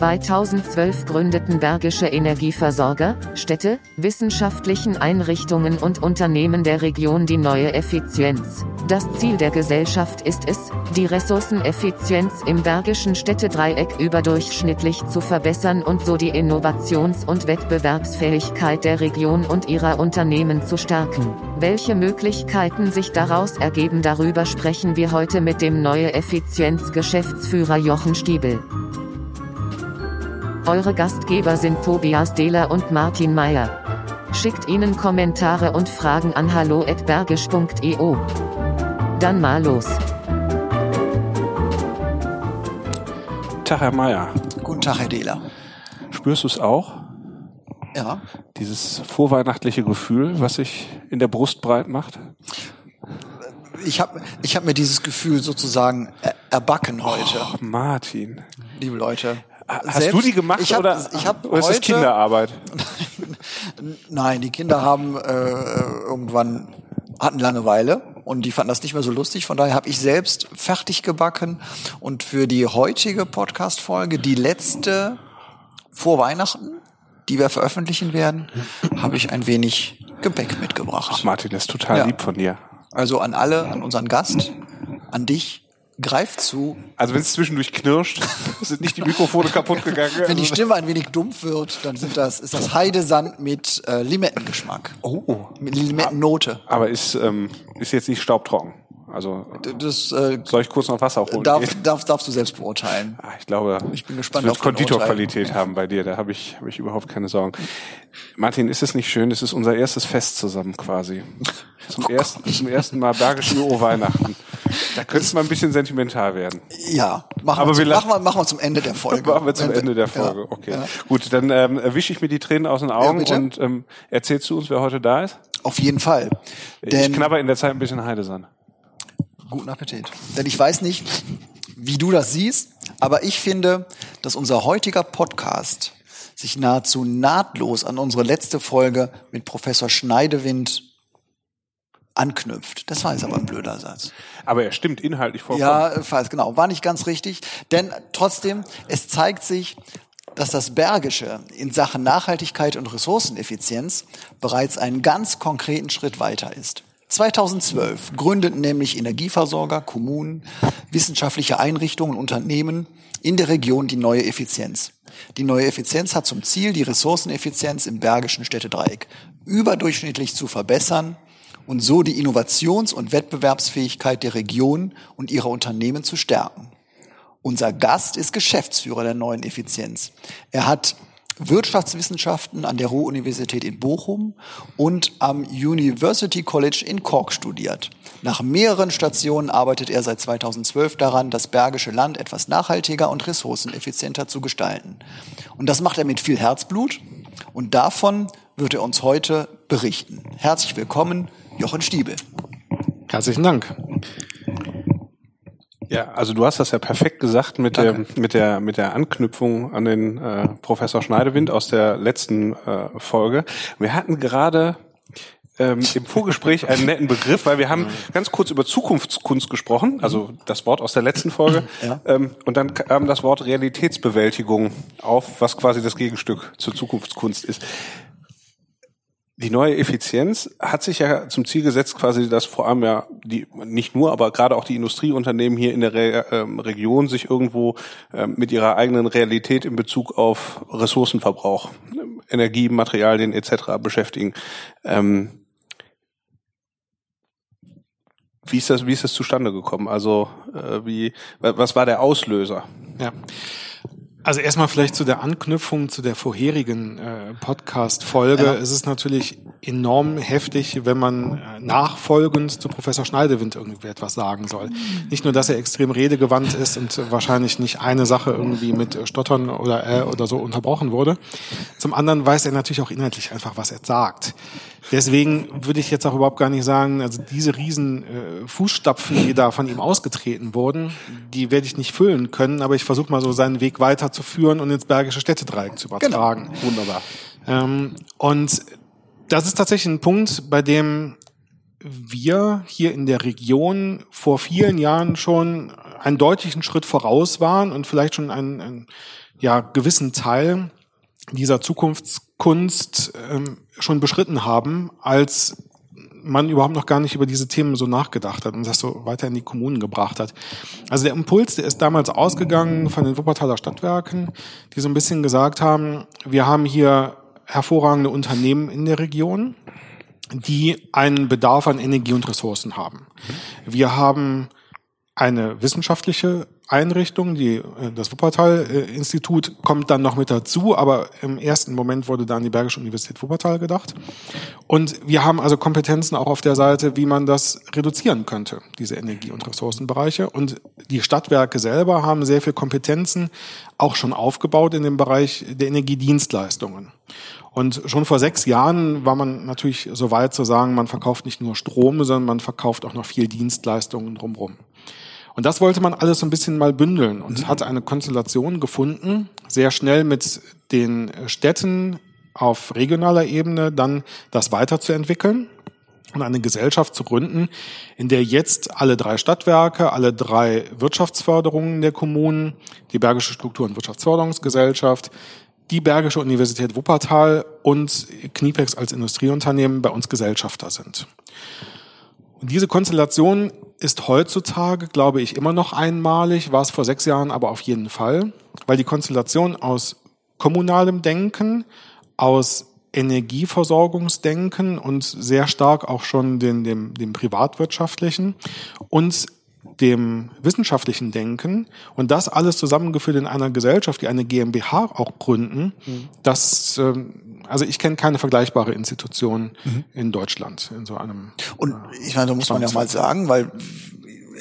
2012 gründeten Bergische Energieversorger, Städte, wissenschaftlichen Einrichtungen und Unternehmen der Region die neue Effizienz. Das Ziel der Gesellschaft ist es, die Ressourceneffizienz im Bergischen Städtedreieck überdurchschnittlich zu verbessern und so die Innovations- und Wettbewerbsfähigkeit der Region und ihrer Unternehmen zu stärken. Welche Möglichkeiten sich daraus ergeben, darüber sprechen wir heute mit dem neue Effizienz-Geschäftsführer Jochen Stiebel. Eure Gastgeber sind Tobias Dehler und Martin Meyer. Schickt ihnen Kommentare und Fragen an hallo@bergisch.eu. Dann mal los. Tag, Herr Meyer. Guten Tag, Herr Dehler. Spürst du es auch? Ja. Dieses vorweihnachtliche Gefühl, was sich in der Brust breit macht? Ich habe ich hab mir dieses Gefühl sozusagen erbacken heute. Oh, Martin. Liebe Leute. Hast Selbst, du die gemacht ich hab, oder, ich hab oder ist heute, das Kinderarbeit? Nein, die Kinder haben äh, irgendwann hatten Langeweile und die fanden das nicht mehr so lustig. Von daher habe ich selbst fertig gebacken und für die heutige Podcast-Folge, die letzte vor Weihnachten, die wir veröffentlichen werden, habe ich ein wenig Gebäck mitgebracht. Ach Martin, das ist total ja. lieb von dir. Also an alle, an unseren Gast, an dich greift zu. Also wenn es zwischendurch knirscht, sind nicht die Mikrofone kaputt gegangen. Wenn die Stimme ein wenig dumpf wird, dann sind das, ist das Heidesand mit äh, Limettengeschmack. Oh. Mit Limettennote. Aber ist, ähm, ist jetzt nicht staubtrocken. Also das, äh, soll ich kurz noch Wasser holen? Darf, darf, darfst du selbst beurteilen. Ah, ich glaube, ich bin gespannt es wird Konditorqualität haben bei dir. Da habe ich, hab ich überhaupt keine Sorgen. Martin, ist es nicht schön? Es ist unser erstes Fest zusammen quasi. Zum, oh ersten, zum ersten Mal Bergische Weihnachten. Da könnte es mal ein bisschen sentimental werden. Ja, machen, Aber wir, zum, machen, wir, machen wir zum Ende der Folge. machen wir zum Ende der Folge, ja, okay. Ja. Gut, dann ähm, erwische ich mir die Tränen aus den Augen ja, und ähm, erzählst du uns, wer heute da ist? Auf jeden Fall. Denn ich knabber in der Zeit ein bisschen Heidesand. Guten Appetit. Denn ich weiß nicht, wie du das siehst, aber ich finde, dass unser heutiger Podcast sich nahezu nahtlos an unsere letzte Folge mit Professor Schneidewind anknüpft. Das war jetzt aber ein blöder Satz. Aber er stimmt inhaltlich vollkommen. Ja, falls genau, war nicht ganz richtig, denn trotzdem es zeigt sich, dass das Bergische in Sachen Nachhaltigkeit und Ressourceneffizienz bereits einen ganz konkreten Schritt weiter ist. 2012 gründeten nämlich Energieversorger, Kommunen, wissenschaftliche Einrichtungen, Unternehmen in der Region die neue Effizienz. Die neue Effizienz hat zum Ziel, die Ressourceneffizienz im Bergischen Städtedreieck überdurchschnittlich zu verbessern und so die Innovations- und Wettbewerbsfähigkeit der Region und ihrer Unternehmen zu stärken. Unser Gast ist Geschäftsführer der neuen Effizienz. Er hat Wirtschaftswissenschaften an der Ruhr-Universität in Bochum und am University College in Cork studiert. Nach mehreren Stationen arbeitet er seit 2012 daran, das Bergische Land etwas nachhaltiger und ressourceneffizienter zu gestalten. Und das macht er mit viel Herzblut und davon wird er uns heute berichten. Herzlich willkommen, Jochen Stiebel. Herzlichen Dank. Ja, also du hast das ja perfekt gesagt mit der mit der mit der Anknüpfung an den äh, Professor Schneidewind aus der letzten äh, Folge. Wir hatten gerade ähm, im Vorgespräch einen netten Begriff, weil wir haben ganz kurz über Zukunftskunst gesprochen, also das Wort aus der letzten Folge, ja. ähm, und dann kam das Wort Realitätsbewältigung auf, was quasi das Gegenstück zur Zukunftskunst ist die neue Effizienz hat sich ja zum Ziel gesetzt, quasi, dass vor allem ja die nicht nur, aber gerade auch die Industrieunternehmen hier in der Re ähm, Region sich irgendwo ähm, mit ihrer eigenen Realität in Bezug auf Ressourcenverbrauch, Energie, Materialien etc. beschäftigen. Ähm, wie ist das, wie ist das zustande gekommen? Also äh, wie, was war der Auslöser? Ja. Also erstmal vielleicht zu der Anknüpfung zu der vorherigen äh, Podcast-Folge. Ja. Es ist natürlich enorm heftig, wenn man äh, nachfolgend zu Professor Schneidewind irgendwie etwas sagen soll. Nicht nur, dass er extrem redegewandt ist und wahrscheinlich nicht eine Sache irgendwie mit Stottern oder äh oder so unterbrochen wurde. Zum anderen weiß er natürlich auch inhaltlich einfach, was er sagt. Deswegen würde ich jetzt auch überhaupt gar nicht sagen, also diese riesen äh, Fußstapfen, die da von ihm ausgetreten wurden, die werde ich nicht füllen können, aber ich versuche mal so seinen Weg weiterzuführen und ins Bergische Städtedreieck zu übertragen. Genau. Wunderbar. Ähm, und das ist tatsächlich ein Punkt, bei dem wir hier in der Region vor vielen Jahren schon einen deutlichen Schritt voraus waren und vielleicht schon einen, einen ja, gewissen Teil dieser Zukunftskunst ähm, schon beschritten haben, als man überhaupt noch gar nicht über diese Themen so nachgedacht hat und das so weiter in die Kommunen gebracht hat. Also der Impuls, der ist damals ausgegangen von den Wuppertaler Stadtwerken, die so ein bisschen gesagt haben, wir haben hier hervorragende Unternehmen in der Region, die einen Bedarf an Energie und Ressourcen haben. Wir haben eine wissenschaftliche Einrichtung, die, äh, das Wuppertal-Institut kommt dann noch mit dazu, aber im ersten Moment wurde da an die Bergische Universität Wuppertal gedacht. Und wir haben also Kompetenzen auch auf der Seite, wie man das reduzieren könnte, diese Energie- und Ressourcenbereiche. Und die Stadtwerke selber haben sehr viel Kompetenzen auch schon aufgebaut in dem Bereich der Energiedienstleistungen. Und schon vor sechs Jahren war man natürlich so weit zu sagen, man verkauft nicht nur Strom, sondern man verkauft auch noch viel Dienstleistungen drumherum. Und das wollte man alles so ein bisschen mal bündeln und mhm. hat eine Konstellation gefunden, sehr schnell mit den Städten auf regionaler Ebene dann das weiterzuentwickeln und eine Gesellschaft zu gründen, in der jetzt alle drei Stadtwerke, alle drei Wirtschaftsförderungen der Kommunen, die Bergische Struktur- und Wirtschaftsförderungsgesellschaft, die Bergische Universität Wuppertal und Knipex als Industrieunternehmen bei uns Gesellschafter sind. Und diese Konstellation ist heutzutage, glaube ich, immer noch einmalig, war es vor sechs Jahren aber auf jeden Fall, weil die Konstellation aus kommunalem Denken, aus Energieversorgungsdenken und sehr stark auch schon den, dem, dem privatwirtschaftlichen und dem wissenschaftlichen Denken und das alles zusammengeführt in einer Gesellschaft, die eine GmbH auch gründen, mhm. das, ähm, also ich kenne keine vergleichbare Institution mhm. in Deutschland in so einem. Und ich meine, da muss man ja mal sagen, weil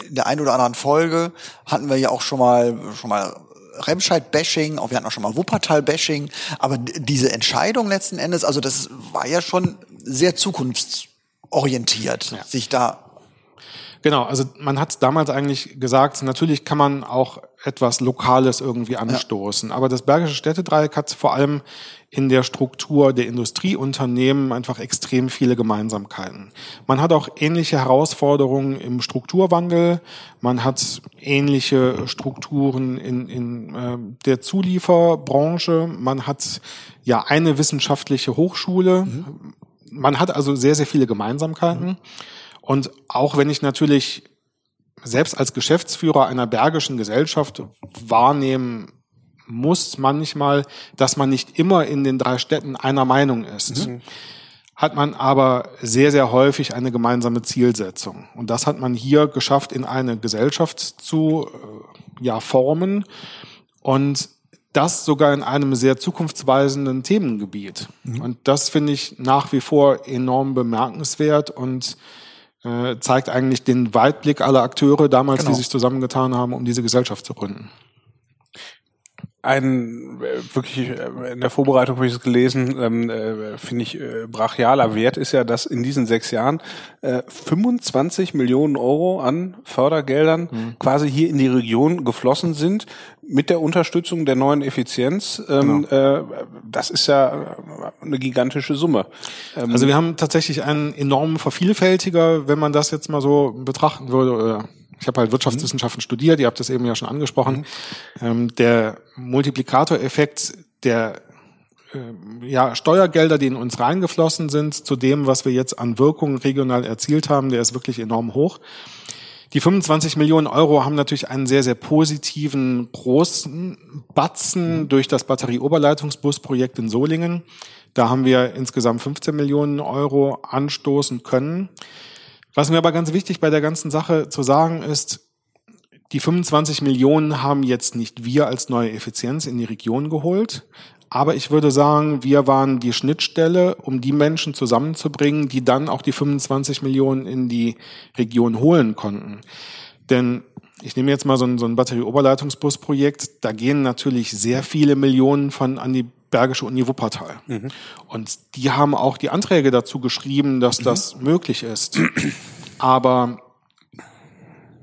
in der einen oder anderen Folge hatten wir ja auch schon mal, schon mal Remscheid-Bashing, auch wir hatten auch schon mal Wuppertal-Bashing, aber diese Entscheidung letzten Endes, also das war ja schon sehr zukunftsorientiert, ja. sich da Genau, also man hat damals eigentlich gesagt, natürlich kann man auch etwas Lokales irgendwie anstoßen. Ja. Aber das Bergische Städtedreieck hat vor allem in der Struktur der Industrieunternehmen einfach extrem viele Gemeinsamkeiten. Man hat auch ähnliche Herausforderungen im Strukturwandel. Man hat ähnliche Strukturen in, in äh, der Zulieferbranche. Man hat ja eine wissenschaftliche Hochschule. Mhm. Man hat also sehr, sehr viele Gemeinsamkeiten. Mhm. Und auch wenn ich natürlich selbst als Geschäftsführer einer bergischen Gesellschaft wahrnehmen muss manchmal, dass man nicht immer in den drei Städten einer Meinung ist. Mhm. Hat man aber sehr, sehr häufig eine gemeinsame Zielsetzung. Und das hat man hier geschafft, in eine Gesellschaft zu äh, ja, formen. Und das sogar in einem sehr zukunftsweisenden Themengebiet. Mhm. Und das finde ich nach wie vor enorm bemerkenswert und äh, zeigt eigentlich den Weitblick aller Akteure damals, genau. die sich zusammengetan haben, um diese Gesellschaft zu gründen ein äh, wirklich äh, in der Vorbereitung habe ich es gelesen, ähm, äh, finde ich äh, brachialer Wert ist ja, dass in diesen sechs Jahren äh, 25 Millionen Euro an Fördergeldern mhm. quasi hier in die Region geflossen sind mit der Unterstützung der neuen Effizienz. Ähm, genau. äh, das ist ja eine gigantische Summe. Ähm, also wir haben tatsächlich einen enormen Vervielfältiger, wenn man das jetzt mal so betrachten würde. Ich habe halt Wirtschaftswissenschaften mhm. studiert, ihr habt das eben ja schon angesprochen. Mhm. Ähm, der Multiplikatoreffekt der äh, ja, Steuergelder, die in uns reingeflossen sind, zu dem, was wir jetzt an Wirkungen regional erzielt haben, der ist wirklich enorm hoch. Die 25 Millionen Euro haben natürlich einen sehr, sehr positiven großen Batzen mhm. durch das Batterie-Oberleitungsbus-Projekt in Solingen. Da haben wir insgesamt 15 Millionen Euro anstoßen können. Was mir aber ganz wichtig bei der ganzen Sache zu sagen ist, die 25 Millionen haben jetzt nicht wir als neue Effizienz in die Region geholt. Aber ich würde sagen, wir waren die Schnittstelle, um die Menschen zusammenzubringen, die dann auch die 25 Millionen in die Region holen konnten. Denn ich nehme jetzt mal so ein, so ein Batterie-Oberleitungsbus-Projekt, da gehen natürlich sehr viele Millionen von an die Bergische Uni Wuppertal. Mhm. Und die haben auch die Anträge dazu geschrieben, dass mhm. das möglich ist. Aber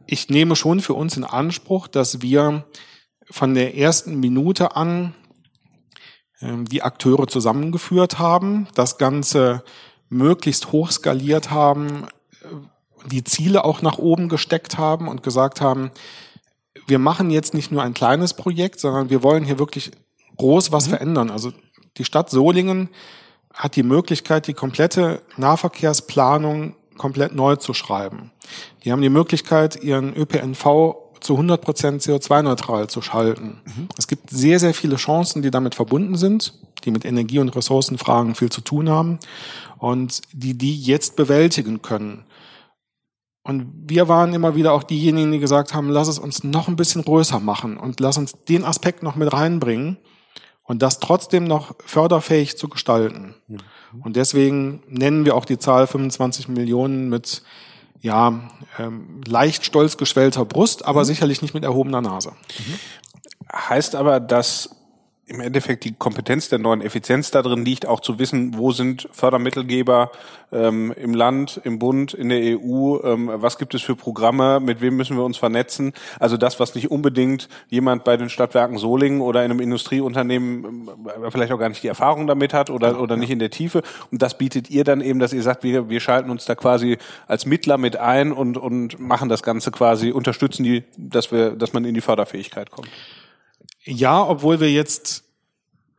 ich nehme schon für uns in Anspruch, dass wir von der ersten Minute an ähm, die Akteure zusammengeführt haben, das Ganze möglichst hoch skaliert haben, die Ziele auch nach oben gesteckt haben und gesagt haben, wir machen jetzt nicht nur ein kleines Projekt, sondern wir wollen hier wirklich groß was mhm. verändern. Also die Stadt Solingen hat die Möglichkeit, die komplette Nahverkehrsplanung komplett neu zu schreiben. Die haben die Möglichkeit, ihren ÖPNV zu 100 Prozent CO2-neutral zu schalten. Mhm. Es gibt sehr, sehr viele Chancen, die damit verbunden sind, die mit Energie- und Ressourcenfragen viel zu tun haben und die die jetzt bewältigen können. Und wir waren immer wieder auch diejenigen, die gesagt haben, lass es uns noch ein bisschen größer machen und lass uns den Aspekt noch mit reinbringen und das trotzdem noch förderfähig zu gestalten. Mhm. Und deswegen nennen wir auch die Zahl 25 Millionen mit ja, ähm, leicht stolz geschwellter Brust, aber mhm. sicherlich nicht mit erhobener Nase. Mhm. Heißt aber, dass im Endeffekt die Kompetenz der neuen Effizienz darin liegt, auch zu wissen, wo sind Fördermittelgeber ähm, im Land, im Bund, in der EU, ähm, was gibt es für Programme, mit wem müssen wir uns vernetzen. Also das, was nicht unbedingt jemand bei den Stadtwerken Solingen oder in einem Industrieunternehmen äh, vielleicht auch gar nicht die Erfahrung damit hat oder, oder nicht in der Tiefe. Und das bietet ihr dann eben, dass ihr sagt, wir, wir schalten uns da quasi als Mittler mit ein und, und machen das Ganze quasi, unterstützen die, dass wir, dass man in die Förderfähigkeit kommt. Ja, obwohl wir jetzt,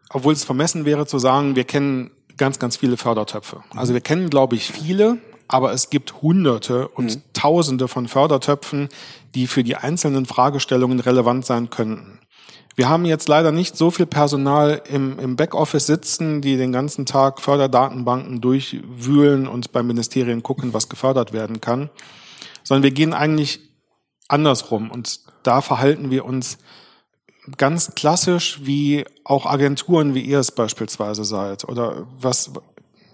obwohl es vermessen wäre zu sagen, wir kennen ganz, ganz viele Fördertöpfe. Also wir kennen, glaube ich, viele, aber es gibt Hunderte und mhm. Tausende von Fördertöpfen, die für die einzelnen Fragestellungen relevant sein könnten. Wir haben jetzt leider nicht so viel Personal im, im Backoffice sitzen, die den ganzen Tag Förderdatenbanken durchwühlen und beim Ministerien gucken, was gefördert werden kann, sondern wir gehen eigentlich andersrum und da verhalten wir uns ganz klassisch wie auch Agenturen, wie ihr es beispielsweise seid oder was,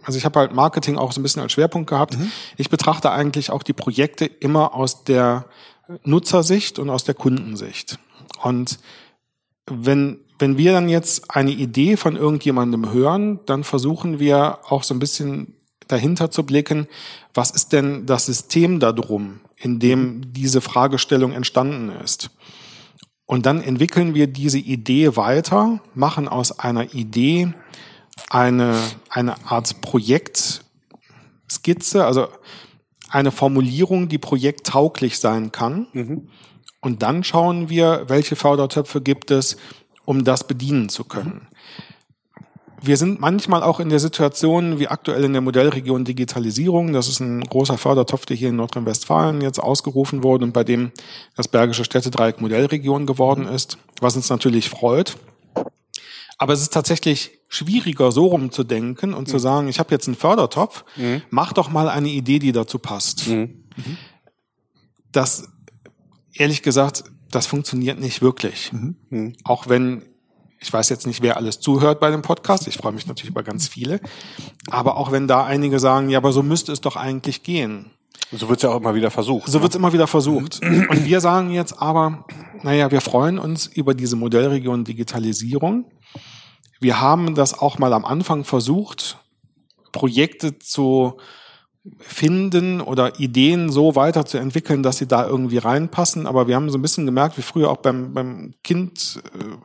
also ich habe halt Marketing auch so ein bisschen als Schwerpunkt gehabt. Mhm. Ich betrachte eigentlich auch die Projekte immer aus der Nutzersicht und aus der Kundensicht. Und wenn, wenn wir dann jetzt eine Idee von irgendjemandem hören, dann versuchen wir auch so ein bisschen dahinter zu blicken, was ist denn das System darum, in dem diese Fragestellung entstanden ist. Und dann entwickeln wir diese Idee weiter, machen aus einer Idee eine, eine Art Projektskizze, also eine Formulierung, die projekttauglich sein kann. Mhm. Und dann schauen wir, welche Fördertöpfe gibt es, um das bedienen zu können. Wir sind manchmal auch in der Situation, wie aktuell in der Modellregion Digitalisierung, das ist ein großer Fördertopf, der hier in Nordrhein-Westfalen jetzt ausgerufen wurde und bei dem das Bergische Städtedreieck Modellregion geworden ist, was uns natürlich freut. Aber es ist tatsächlich schwieriger, so rumzudenken und mhm. zu sagen, ich habe jetzt einen Fördertopf, mhm. mach doch mal eine Idee, die dazu passt. Mhm. Das, ehrlich gesagt, das funktioniert nicht wirklich. Mhm. Auch wenn ich weiß jetzt nicht, wer alles zuhört bei dem Podcast. Ich freue mich natürlich über ganz viele. Aber auch wenn da einige sagen, ja, aber so müsste es doch eigentlich gehen. So wird es ja auch immer wieder versucht. So ne? wird es immer wieder versucht. Und wir sagen jetzt aber, naja, wir freuen uns über diese Modellregion Digitalisierung. Wir haben das auch mal am Anfang versucht, Projekte zu finden oder Ideen so weiterzuentwickeln, dass sie da irgendwie reinpassen. Aber wir haben so ein bisschen gemerkt, wie früher auch beim, beim Kind, äh,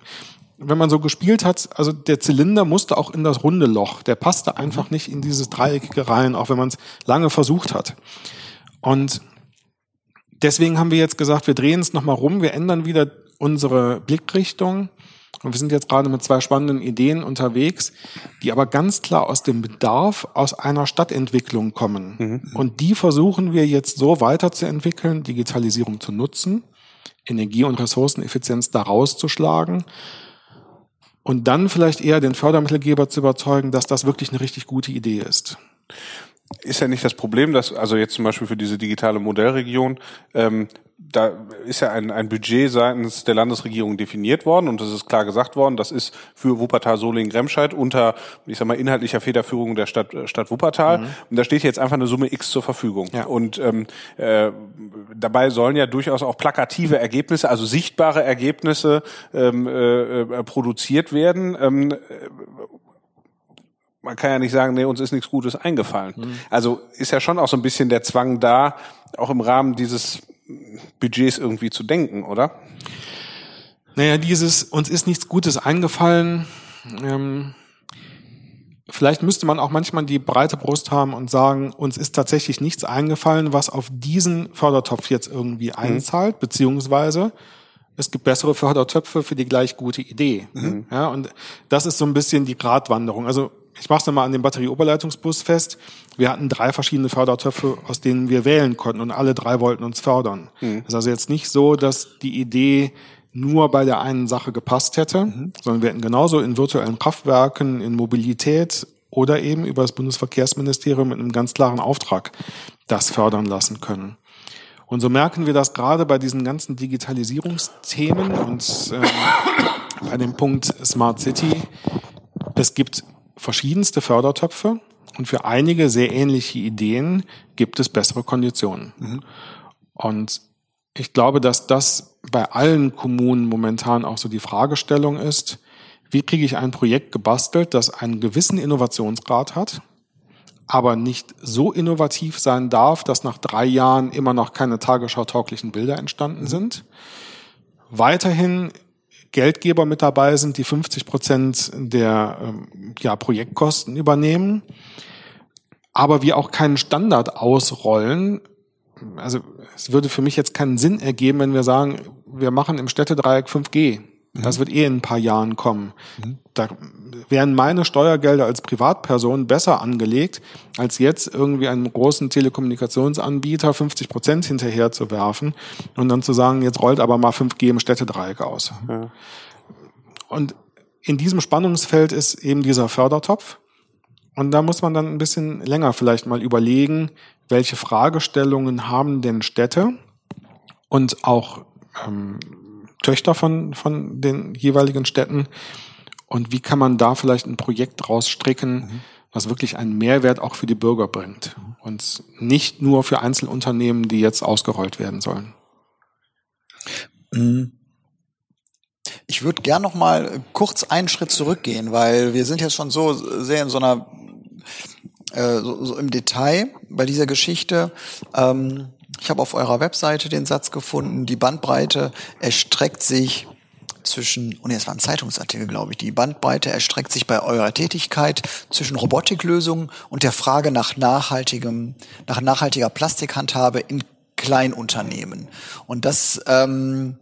wenn man so gespielt hat, also der Zylinder musste auch in das runde Loch. Der passte einfach mhm. nicht in dieses Dreieckige rein, auch wenn man es lange versucht hat. Und deswegen haben wir jetzt gesagt, wir drehen es nochmal rum, wir ändern wieder unsere Blickrichtung. Und wir sind jetzt gerade mit zwei spannenden Ideen unterwegs, die aber ganz klar aus dem Bedarf aus einer Stadtentwicklung kommen. Mhm. Und die versuchen wir jetzt so weiterzuentwickeln, Digitalisierung zu nutzen, Energie- und Ressourceneffizienz daraus zu schlagen und dann vielleicht eher den Fördermittelgeber zu überzeugen, dass das wirklich eine richtig gute Idee ist. Ist ja nicht das Problem, dass also jetzt zum Beispiel für diese digitale Modellregion ähm, da ist ja ein, ein Budget seitens der Landesregierung definiert worden und es ist klar gesagt worden, das ist für Wuppertal Solingen Remscheid unter, ich sag mal, inhaltlicher Federführung der Stadt, Stadt Wuppertal. Mhm. Und da steht jetzt einfach eine Summe X zur Verfügung. Ja. Und ähm, äh, dabei sollen ja durchaus auch plakative Ergebnisse, also sichtbare Ergebnisse ähm, äh, äh produziert werden. Ähm, man kann ja nicht sagen, nee, uns ist nichts Gutes eingefallen. Mhm. Also ist ja schon auch so ein bisschen der Zwang da, auch im Rahmen dieses Budgets irgendwie zu denken, oder? Naja, dieses uns ist nichts Gutes eingefallen. Ähm, vielleicht müsste man auch manchmal die breite Brust haben und sagen, uns ist tatsächlich nichts eingefallen, was auf diesen Fördertopf jetzt irgendwie einzahlt, mhm. beziehungsweise es gibt bessere Fördertöpfe für die gleich gute Idee. Mhm. Ja, und das ist so ein bisschen die Gratwanderung. Also ich mache es nochmal an dem Batterieoberleitungsbus fest. Wir hatten drei verschiedene Fördertöpfe, aus denen wir wählen konnten und alle drei wollten uns fördern. Mhm. Das ist also jetzt nicht so, dass die Idee nur bei der einen Sache gepasst hätte, mhm. sondern wir hätten genauso in virtuellen Kraftwerken, in Mobilität oder eben über das Bundesverkehrsministerium mit einem ganz klaren Auftrag das fördern lassen können. Und so merken wir das gerade bei diesen ganzen Digitalisierungsthemen und ähm, bei dem Punkt Smart City. Es gibt verschiedenste Fördertöpfe und für einige sehr ähnliche Ideen gibt es bessere Konditionen. Mhm. Und ich glaube, dass das bei allen Kommunen momentan auch so die Fragestellung ist, wie kriege ich ein Projekt gebastelt, das einen gewissen Innovationsgrad hat, aber nicht so innovativ sein darf, dass nach drei Jahren immer noch keine tagesschau-tauglichen Bilder entstanden mhm. sind. Weiterhin Geldgeber mit dabei sind, die 50 Prozent der ähm, ja, Projektkosten übernehmen, aber wir auch keinen Standard ausrollen. Also es würde für mich jetzt keinen Sinn ergeben, wenn wir sagen, wir machen im Städtedreieck 5G. Das wird eh in ein paar Jahren kommen. Mhm. Da wären meine Steuergelder als Privatperson besser angelegt, als jetzt irgendwie einem großen Telekommunikationsanbieter 50 Prozent hinterher zu werfen und dann zu sagen, jetzt rollt aber mal 5G im Städtedreieck aus. Ja. Und in diesem Spannungsfeld ist eben dieser Fördertopf. Und da muss man dann ein bisschen länger vielleicht mal überlegen, welche Fragestellungen haben denn Städte und auch ähm, Töchter von, von den jeweiligen Städten und wie kann man da vielleicht ein Projekt rausstricken, mhm. was wirklich einen Mehrwert auch für die Bürger bringt und nicht nur für Einzelunternehmen, die jetzt ausgerollt werden sollen. Mhm. Ich würde gern noch mal kurz einen Schritt zurückgehen, weil wir sind jetzt schon so sehr in so einer äh, so, so im Detail bei dieser Geschichte. Ähm, ich habe auf eurer Webseite den Satz gefunden, die Bandbreite erstreckt sich zwischen, und jetzt war ein Zeitungsartikel, glaube ich, die Bandbreite erstreckt sich bei eurer Tätigkeit zwischen Robotiklösungen und der Frage nach nachhaltigem, nach nachhaltiger Plastikhandhabe in Kleinunternehmen. Und das ähm,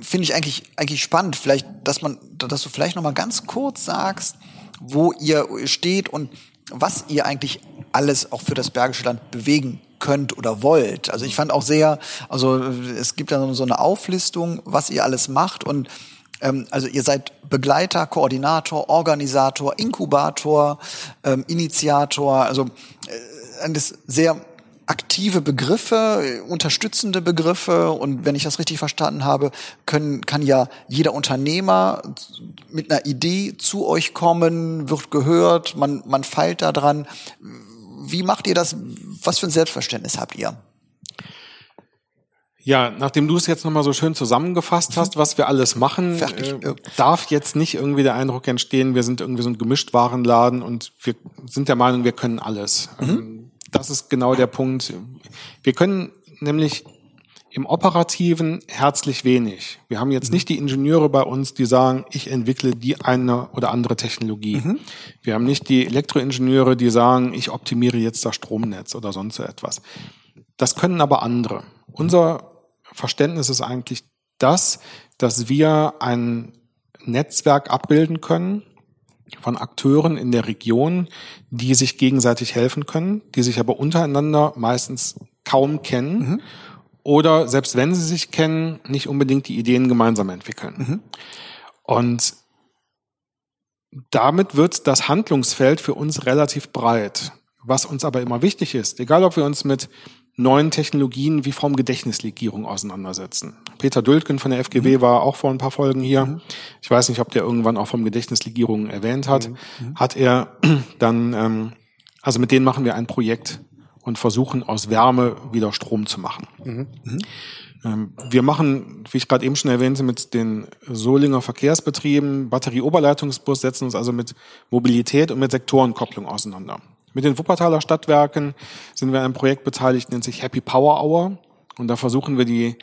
finde ich eigentlich eigentlich spannend, vielleicht, dass man, dass du vielleicht noch mal ganz kurz sagst, wo ihr steht und was ihr eigentlich alles auch für das Bergische Land bewegen könnt oder wollt. Also ich fand auch sehr, also es gibt da so eine Auflistung, was ihr alles macht und ähm, also ihr seid Begleiter, Koordinator, Organisator, Inkubator, ähm, Initiator, also äh, das sehr aktive Begriffe, unterstützende Begriffe und wenn ich das richtig verstanden habe, können, kann ja jeder Unternehmer mit einer Idee zu euch kommen, wird gehört, man, man feilt da dran. Wie macht ihr das? Was für ein Selbstverständnis habt ihr? Ja, nachdem du es jetzt nochmal so schön zusammengefasst hast, was wir alles machen, äh, darf jetzt nicht irgendwie der Eindruck entstehen, wir sind irgendwie so ein Gemischtwarenladen und wir sind der Meinung, wir können alles. Mhm. Ähm, das ist genau der Punkt. Wir können nämlich im Operativen herzlich wenig. Wir haben jetzt mhm. nicht die Ingenieure bei uns, die sagen, ich entwickle die eine oder andere Technologie. Mhm. Wir haben nicht die Elektroingenieure, die sagen, ich optimiere jetzt das Stromnetz oder sonst so etwas. Das können aber andere. Unser Verständnis ist eigentlich das, dass wir ein Netzwerk abbilden können von Akteuren in der Region, die sich gegenseitig helfen können, die sich aber untereinander meistens kaum kennen. Mhm oder selbst wenn sie sich kennen, nicht unbedingt die Ideen gemeinsam entwickeln. Mhm. Und damit wird das Handlungsfeld für uns relativ breit. Was uns aber immer wichtig ist, egal ob wir uns mit neuen Technologien wie Formgedächtnislegierung auseinandersetzen. Peter Dültgen von der FGW mhm. war auch vor ein paar Folgen hier. Mhm. Ich weiß nicht, ob der irgendwann auch Formgedächtnislegierung erwähnt hat. Mhm. mhm. Hat er dann, ähm, also mit denen machen wir ein Projekt und versuchen aus Wärme wieder Strom zu machen. Mhm. Mhm. Wir machen, wie ich gerade eben schon erwähnte, mit den Solinger Verkehrsbetrieben Batterieoberleitungsbus, setzen uns also mit Mobilität und mit Sektorenkopplung auseinander. Mit den Wuppertaler Stadtwerken sind wir an einem Projekt beteiligt, nennt sich Happy Power Hour. Und da versuchen wir die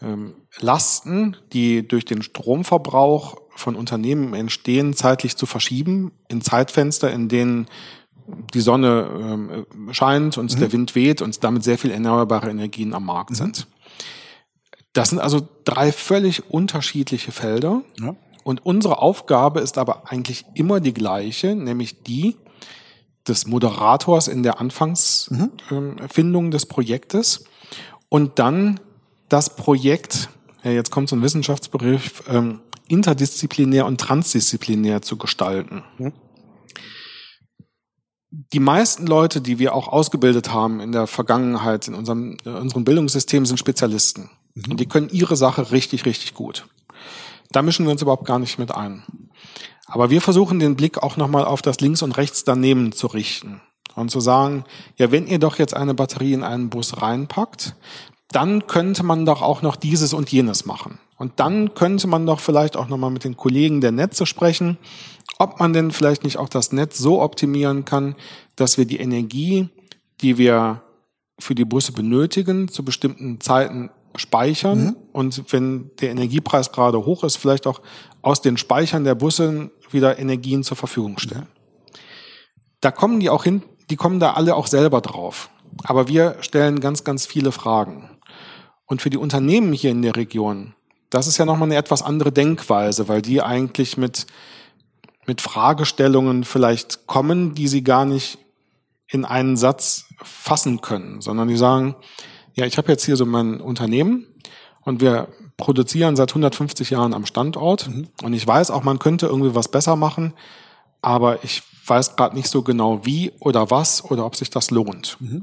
ähm, Lasten, die durch den Stromverbrauch von Unternehmen entstehen, zeitlich zu verschieben in Zeitfenster, in denen die Sonne ähm, scheint und mhm. der Wind weht und damit sehr viel erneuerbare Energien am Markt mhm. sind. Das sind also drei völlig unterschiedliche Felder. Ja. Und unsere Aufgabe ist aber eigentlich immer die gleiche, nämlich die des Moderators in der Anfangsfindung mhm. des Projektes und dann das Projekt, ja, jetzt kommt so ein Wissenschaftsbegriff, ähm, interdisziplinär und transdisziplinär zu gestalten. Mhm die meisten Leute, die wir auch ausgebildet haben in der Vergangenheit in unserem, in unserem Bildungssystem, sind Spezialisten. Mhm. Und die können ihre Sache richtig, richtig gut. Da mischen wir uns überhaupt gar nicht mit ein. Aber wir versuchen den Blick auch nochmal auf das Links und Rechts daneben zu richten. Und zu sagen, ja, wenn ihr doch jetzt eine Batterie in einen Bus reinpackt, dann könnte man doch auch noch dieses und jenes machen. Und dann könnte man doch vielleicht auch nochmal mit den Kollegen der Netze sprechen ob man denn vielleicht nicht auch das Netz so optimieren kann, dass wir die Energie, die wir für die Busse benötigen, zu bestimmten Zeiten speichern mhm. und wenn der Energiepreis gerade hoch ist, vielleicht auch aus den Speichern der Busse wieder Energien zur Verfügung stellen. Da kommen die auch hin, die kommen da alle auch selber drauf. Aber wir stellen ganz, ganz viele Fragen. Und für die Unternehmen hier in der Region, das ist ja nochmal eine etwas andere Denkweise, weil die eigentlich mit mit Fragestellungen vielleicht kommen, die sie gar nicht in einen Satz fassen können, sondern die sagen, ja, ich habe jetzt hier so mein Unternehmen und wir produzieren seit 150 Jahren am Standort mhm. und ich weiß auch, man könnte irgendwie was besser machen, aber ich weiß gerade nicht so genau wie oder was oder ob sich das lohnt. Mhm.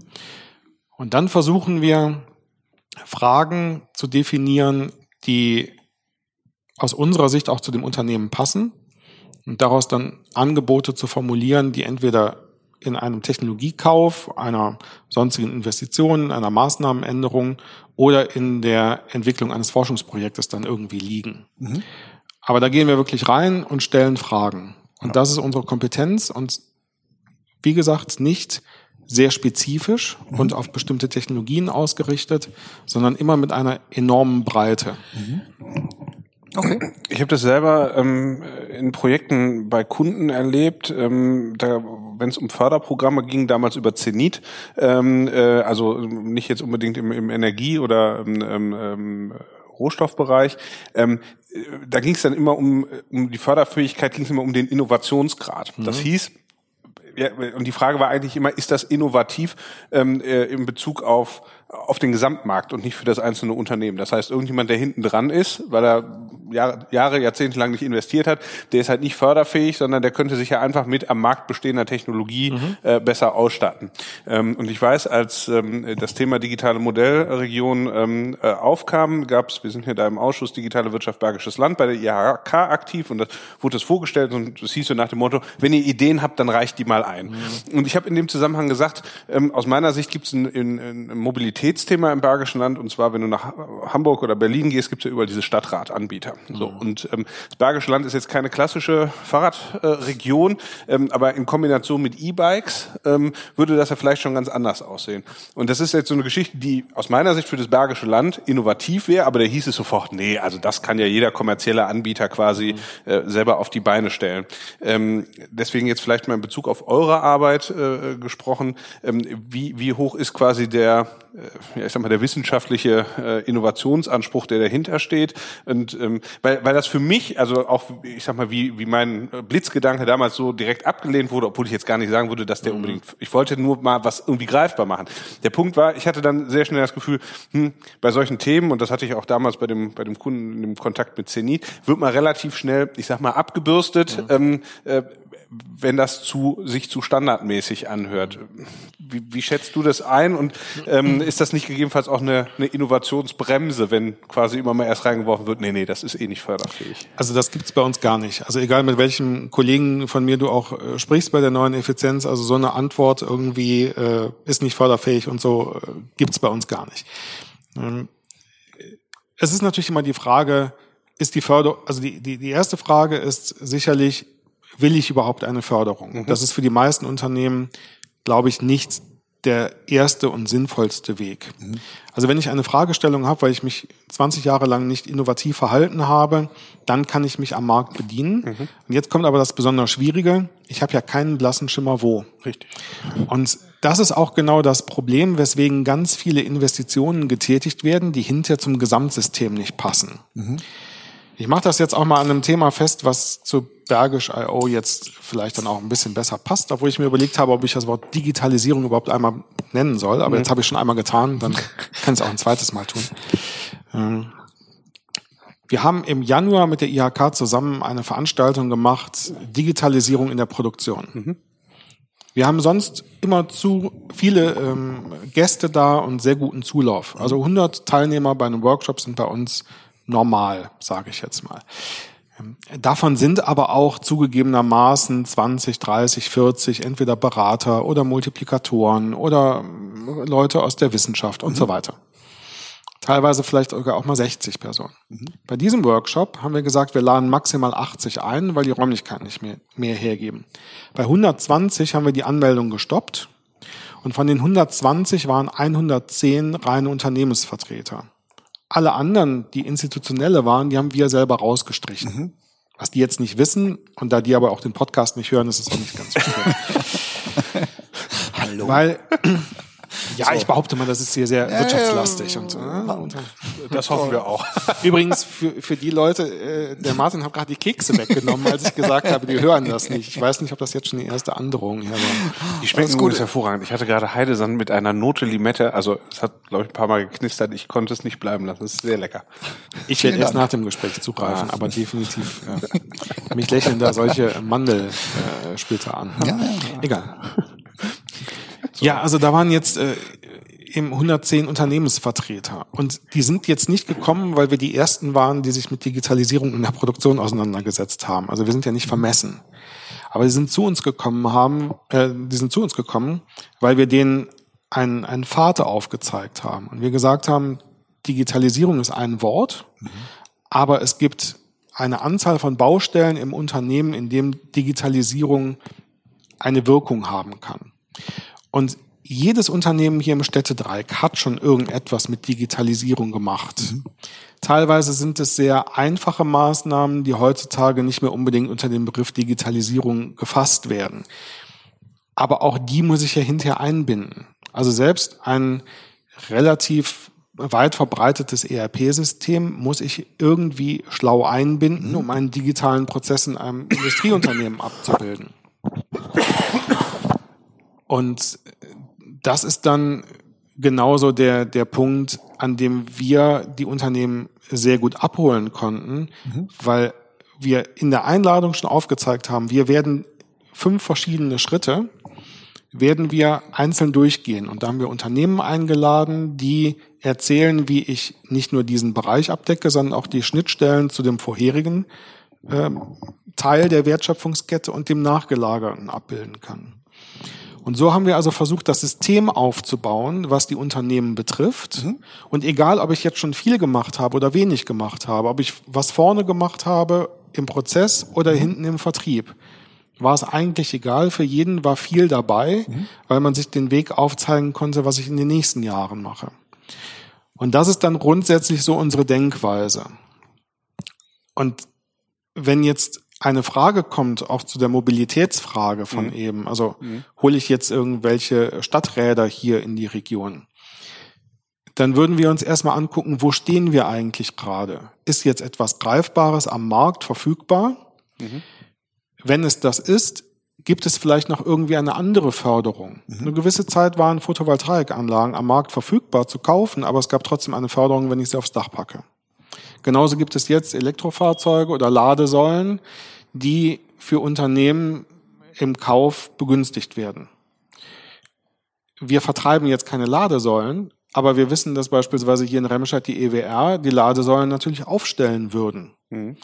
Und dann versuchen wir Fragen zu definieren, die aus unserer Sicht auch zu dem Unternehmen passen und daraus dann Angebote zu formulieren, die entweder in einem Technologiekauf, einer sonstigen Investition, einer Maßnahmenänderung oder in der Entwicklung eines Forschungsprojektes dann irgendwie liegen. Mhm. Aber da gehen wir wirklich rein und stellen Fragen. Und ja. das ist unsere Kompetenz und wie gesagt, nicht sehr spezifisch mhm. und auf bestimmte Technologien ausgerichtet, sondern immer mit einer enormen Breite. Mhm. Okay. Ich habe das selber ähm, in Projekten bei Kunden erlebt, ähm, da, wenn es um Förderprogramme ging, damals über Zenit, ähm, äh, also nicht jetzt unbedingt im, im Energie- oder ähm, ähm, Rohstoffbereich. Ähm, da ging es dann immer um, um die Förderfähigkeit, ging es immer um den Innovationsgrad. Mhm. Das hieß, ja, und die Frage war eigentlich immer, ist das innovativ ähm, äh, in Bezug auf auf den Gesamtmarkt und nicht für das einzelne Unternehmen. Das heißt, irgendjemand, der hinten dran ist, weil er Jahre, Jahre Jahrzehnte lang nicht investiert hat, der ist halt nicht förderfähig, sondern der könnte sich ja einfach mit am Markt bestehender Technologie mhm. äh, besser ausstatten. Ähm, und ich weiß, als ähm, das Thema digitale Modellregion ähm, äh, aufkam, gab es, wir sind hier da im Ausschuss Digitale Wirtschaft Bergisches Land bei der IHK aktiv und das wurde das vorgestellt und es hieß so nach dem Motto, wenn ihr Ideen habt, dann reicht die mal ein. Mhm. Und ich habe in dem Zusammenhang gesagt, ähm, aus meiner Sicht gibt es ein, ein, ein Mobilitätsthema im Bergischen Land und zwar, wenn du nach Hamburg oder Berlin gehst, gibt es ja überall diese Stadtradanbieter. So, mhm. und ähm, das Bergische Land ist jetzt keine klassische Fahrradregion, äh, ähm, aber in Kombination mit E-Bikes ähm, würde das ja vielleicht schon ganz anders aussehen. Und das ist jetzt so eine Geschichte, die aus meiner Sicht für das Bergische Land innovativ wäre, aber da hieß es sofort, nee, also das kann ja jeder kommerzielle Anbieter quasi mhm. äh, selber auf die Beine stellen. Ähm, deswegen jetzt vielleicht mal in Bezug auf eure Arbeit äh, gesprochen. Ähm, wie, wie hoch ist quasi der, äh, ja, ich sag mal, der wissenschaftliche äh, Innovationsanspruch, der dahinter steht? Und ähm, weil, weil das für mich, also auch, ich sag mal, wie, wie mein Blitzgedanke damals so direkt abgelehnt wurde, obwohl ich jetzt gar nicht sagen würde, dass der mhm. unbedingt, ich wollte nur mal was irgendwie greifbar machen. Der Punkt war, ich hatte dann sehr schnell das Gefühl, hm, bei solchen Themen, und das hatte ich auch damals bei dem, bei dem Kunden im Kontakt mit Zenit, wird man relativ schnell, ich sag mal, abgebürstet, mhm. ähm, äh, wenn das zu sich zu standardmäßig anhört. Wie, wie schätzt du das ein und ähm, ist das nicht gegebenenfalls auch eine, eine Innovationsbremse, wenn quasi immer mal erst reingeworfen wird, nee, nee, das ist eh nicht förderfähig? Also das gibt's bei uns gar nicht. Also egal mit welchem Kollegen von mir du auch äh, sprichst bei der neuen Effizienz, also so eine Antwort irgendwie äh, ist nicht förderfähig und so äh, gibt's bei uns gar nicht. Ähm, es ist natürlich immer die Frage, ist die Förderung, also die, die, die erste Frage ist sicherlich, will ich überhaupt eine Förderung? Mhm. Das ist für die meisten Unternehmen, glaube ich, nicht der erste und sinnvollste Weg. Mhm. Also wenn ich eine Fragestellung habe, weil ich mich 20 Jahre lang nicht innovativ verhalten habe, dann kann ich mich am Markt bedienen. Mhm. Und jetzt kommt aber das besonders Schwierige. Ich habe ja keinen blassen Schimmer wo. Richtig. Und das ist auch genau das Problem, weswegen ganz viele Investitionen getätigt werden, die hinterher zum Gesamtsystem nicht passen. Mhm. Ich mache das jetzt auch mal an einem Thema fest, was zu Bergisch.io jetzt vielleicht dann auch ein bisschen besser passt, obwohl ich mir überlegt habe, ob ich das Wort Digitalisierung überhaupt einmal nennen soll. Aber mhm. jetzt habe ich schon einmal getan, dann kann ich es auch ein zweites Mal tun. Ähm, wir haben im Januar mit der IHK zusammen eine Veranstaltung gemacht, Digitalisierung in der Produktion. Mhm. Wir haben sonst immer zu viele ähm, Gäste da und sehr guten Zulauf. Also 100 Teilnehmer bei einem Workshop sind bei uns normal, sage ich jetzt mal. Davon sind aber auch zugegebenermaßen 20, 30, 40 entweder Berater oder Multiplikatoren oder Leute aus der Wissenschaft und mhm. so weiter. Teilweise vielleicht sogar auch mal 60 Personen. Mhm. Bei diesem Workshop haben wir gesagt, wir laden maximal 80 ein, weil die Räumlichkeiten nicht mehr, mehr hergeben. Bei 120 haben wir die Anmeldung gestoppt und von den 120 waren 110 reine Unternehmensvertreter. Alle anderen, die institutionelle waren, die haben wir selber rausgestrichen. Mhm. Was die jetzt nicht wissen, und da die aber auch den Podcast nicht hören, ist es auch nicht ganz so schwer. Hallo. Weil ja, so. ich behaupte mal, das ist hier sehr wirtschaftslastig. Und, äh, und, das hoffen wir auch. Übrigens, für, für die Leute, äh, der Martin hat gerade die Kekse weggenommen, als ich gesagt habe, die hören das nicht. Ich weiß nicht, ob das jetzt schon die erste Androhung hier war. Die schmecken gut hervorragend. Ich hatte gerade Heidesand mit einer Note Limette, also es hat, glaube ich, ein paar Mal geknistert. Ich konnte es nicht bleiben lassen. Es ist sehr lecker. Ich werde erst nach dem Gespräch zugreifen, ah. aber definitiv. Ja. Mich lächeln da solche Mandelsplitter äh, an. Ja, ja. Egal. So. Ja, also da waren jetzt äh, eben 110 Unternehmensvertreter. Und die sind jetzt nicht gekommen, weil wir die ersten waren, die sich mit Digitalisierung in der Produktion auseinandergesetzt haben. Also wir sind ja nicht vermessen. Aber die sind zu uns gekommen haben, äh, die sind zu uns gekommen, weil wir denen einen, einen Vater aufgezeigt haben. Und wir gesagt haben, Digitalisierung ist ein Wort, mhm. aber es gibt eine Anzahl von Baustellen im Unternehmen, in dem Digitalisierung eine Wirkung haben kann. Und jedes Unternehmen hier im Städtedreieck hat schon irgendetwas mit Digitalisierung gemacht. Mhm. Teilweise sind es sehr einfache Maßnahmen, die heutzutage nicht mehr unbedingt unter dem Begriff Digitalisierung gefasst werden. Aber auch die muss ich ja hinterher einbinden. Also selbst ein relativ weit verbreitetes ERP-System muss ich irgendwie schlau einbinden, mhm. um einen digitalen Prozess in einem Industrieunternehmen abzubilden. Und das ist dann genauso der, der Punkt, an dem wir die Unternehmen sehr gut abholen konnten, mhm. weil wir in der Einladung schon aufgezeigt haben, wir werden fünf verschiedene Schritte werden wir einzeln durchgehen. Und da haben wir Unternehmen eingeladen, die erzählen, wie ich nicht nur diesen Bereich abdecke, sondern auch die Schnittstellen zu dem vorherigen äh, Teil der Wertschöpfungskette und dem Nachgelagerten abbilden kann. Und so haben wir also versucht, das System aufzubauen, was die Unternehmen betrifft. Mhm. Und egal, ob ich jetzt schon viel gemacht habe oder wenig gemacht habe, ob ich was vorne gemacht habe im Prozess oder mhm. hinten im Vertrieb, war es eigentlich egal. Für jeden war viel dabei, mhm. weil man sich den Weg aufzeigen konnte, was ich in den nächsten Jahren mache. Und das ist dann grundsätzlich so unsere Denkweise. Und wenn jetzt eine Frage kommt, auch zu der Mobilitätsfrage von mhm. eben, also mhm. hole ich jetzt irgendwelche Stadträder hier in die Region, dann würden wir uns erstmal angucken, wo stehen wir eigentlich gerade? Ist jetzt etwas Greifbares am Markt verfügbar? Mhm. Wenn es das ist, gibt es vielleicht noch irgendwie eine andere Förderung. Mhm. Eine gewisse Zeit waren Photovoltaikanlagen am Markt verfügbar zu kaufen, aber es gab trotzdem eine Förderung, wenn ich sie aufs Dach packe. Genauso gibt es jetzt Elektrofahrzeuge oder Ladesäulen, die für Unternehmen im Kauf begünstigt werden. Wir vertreiben jetzt keine Ladesäulen, aber wir wissen, dass beispielsweise hier in Remscheid die EWR die Ladesäulen natürlich aufstellen würden. Mhm.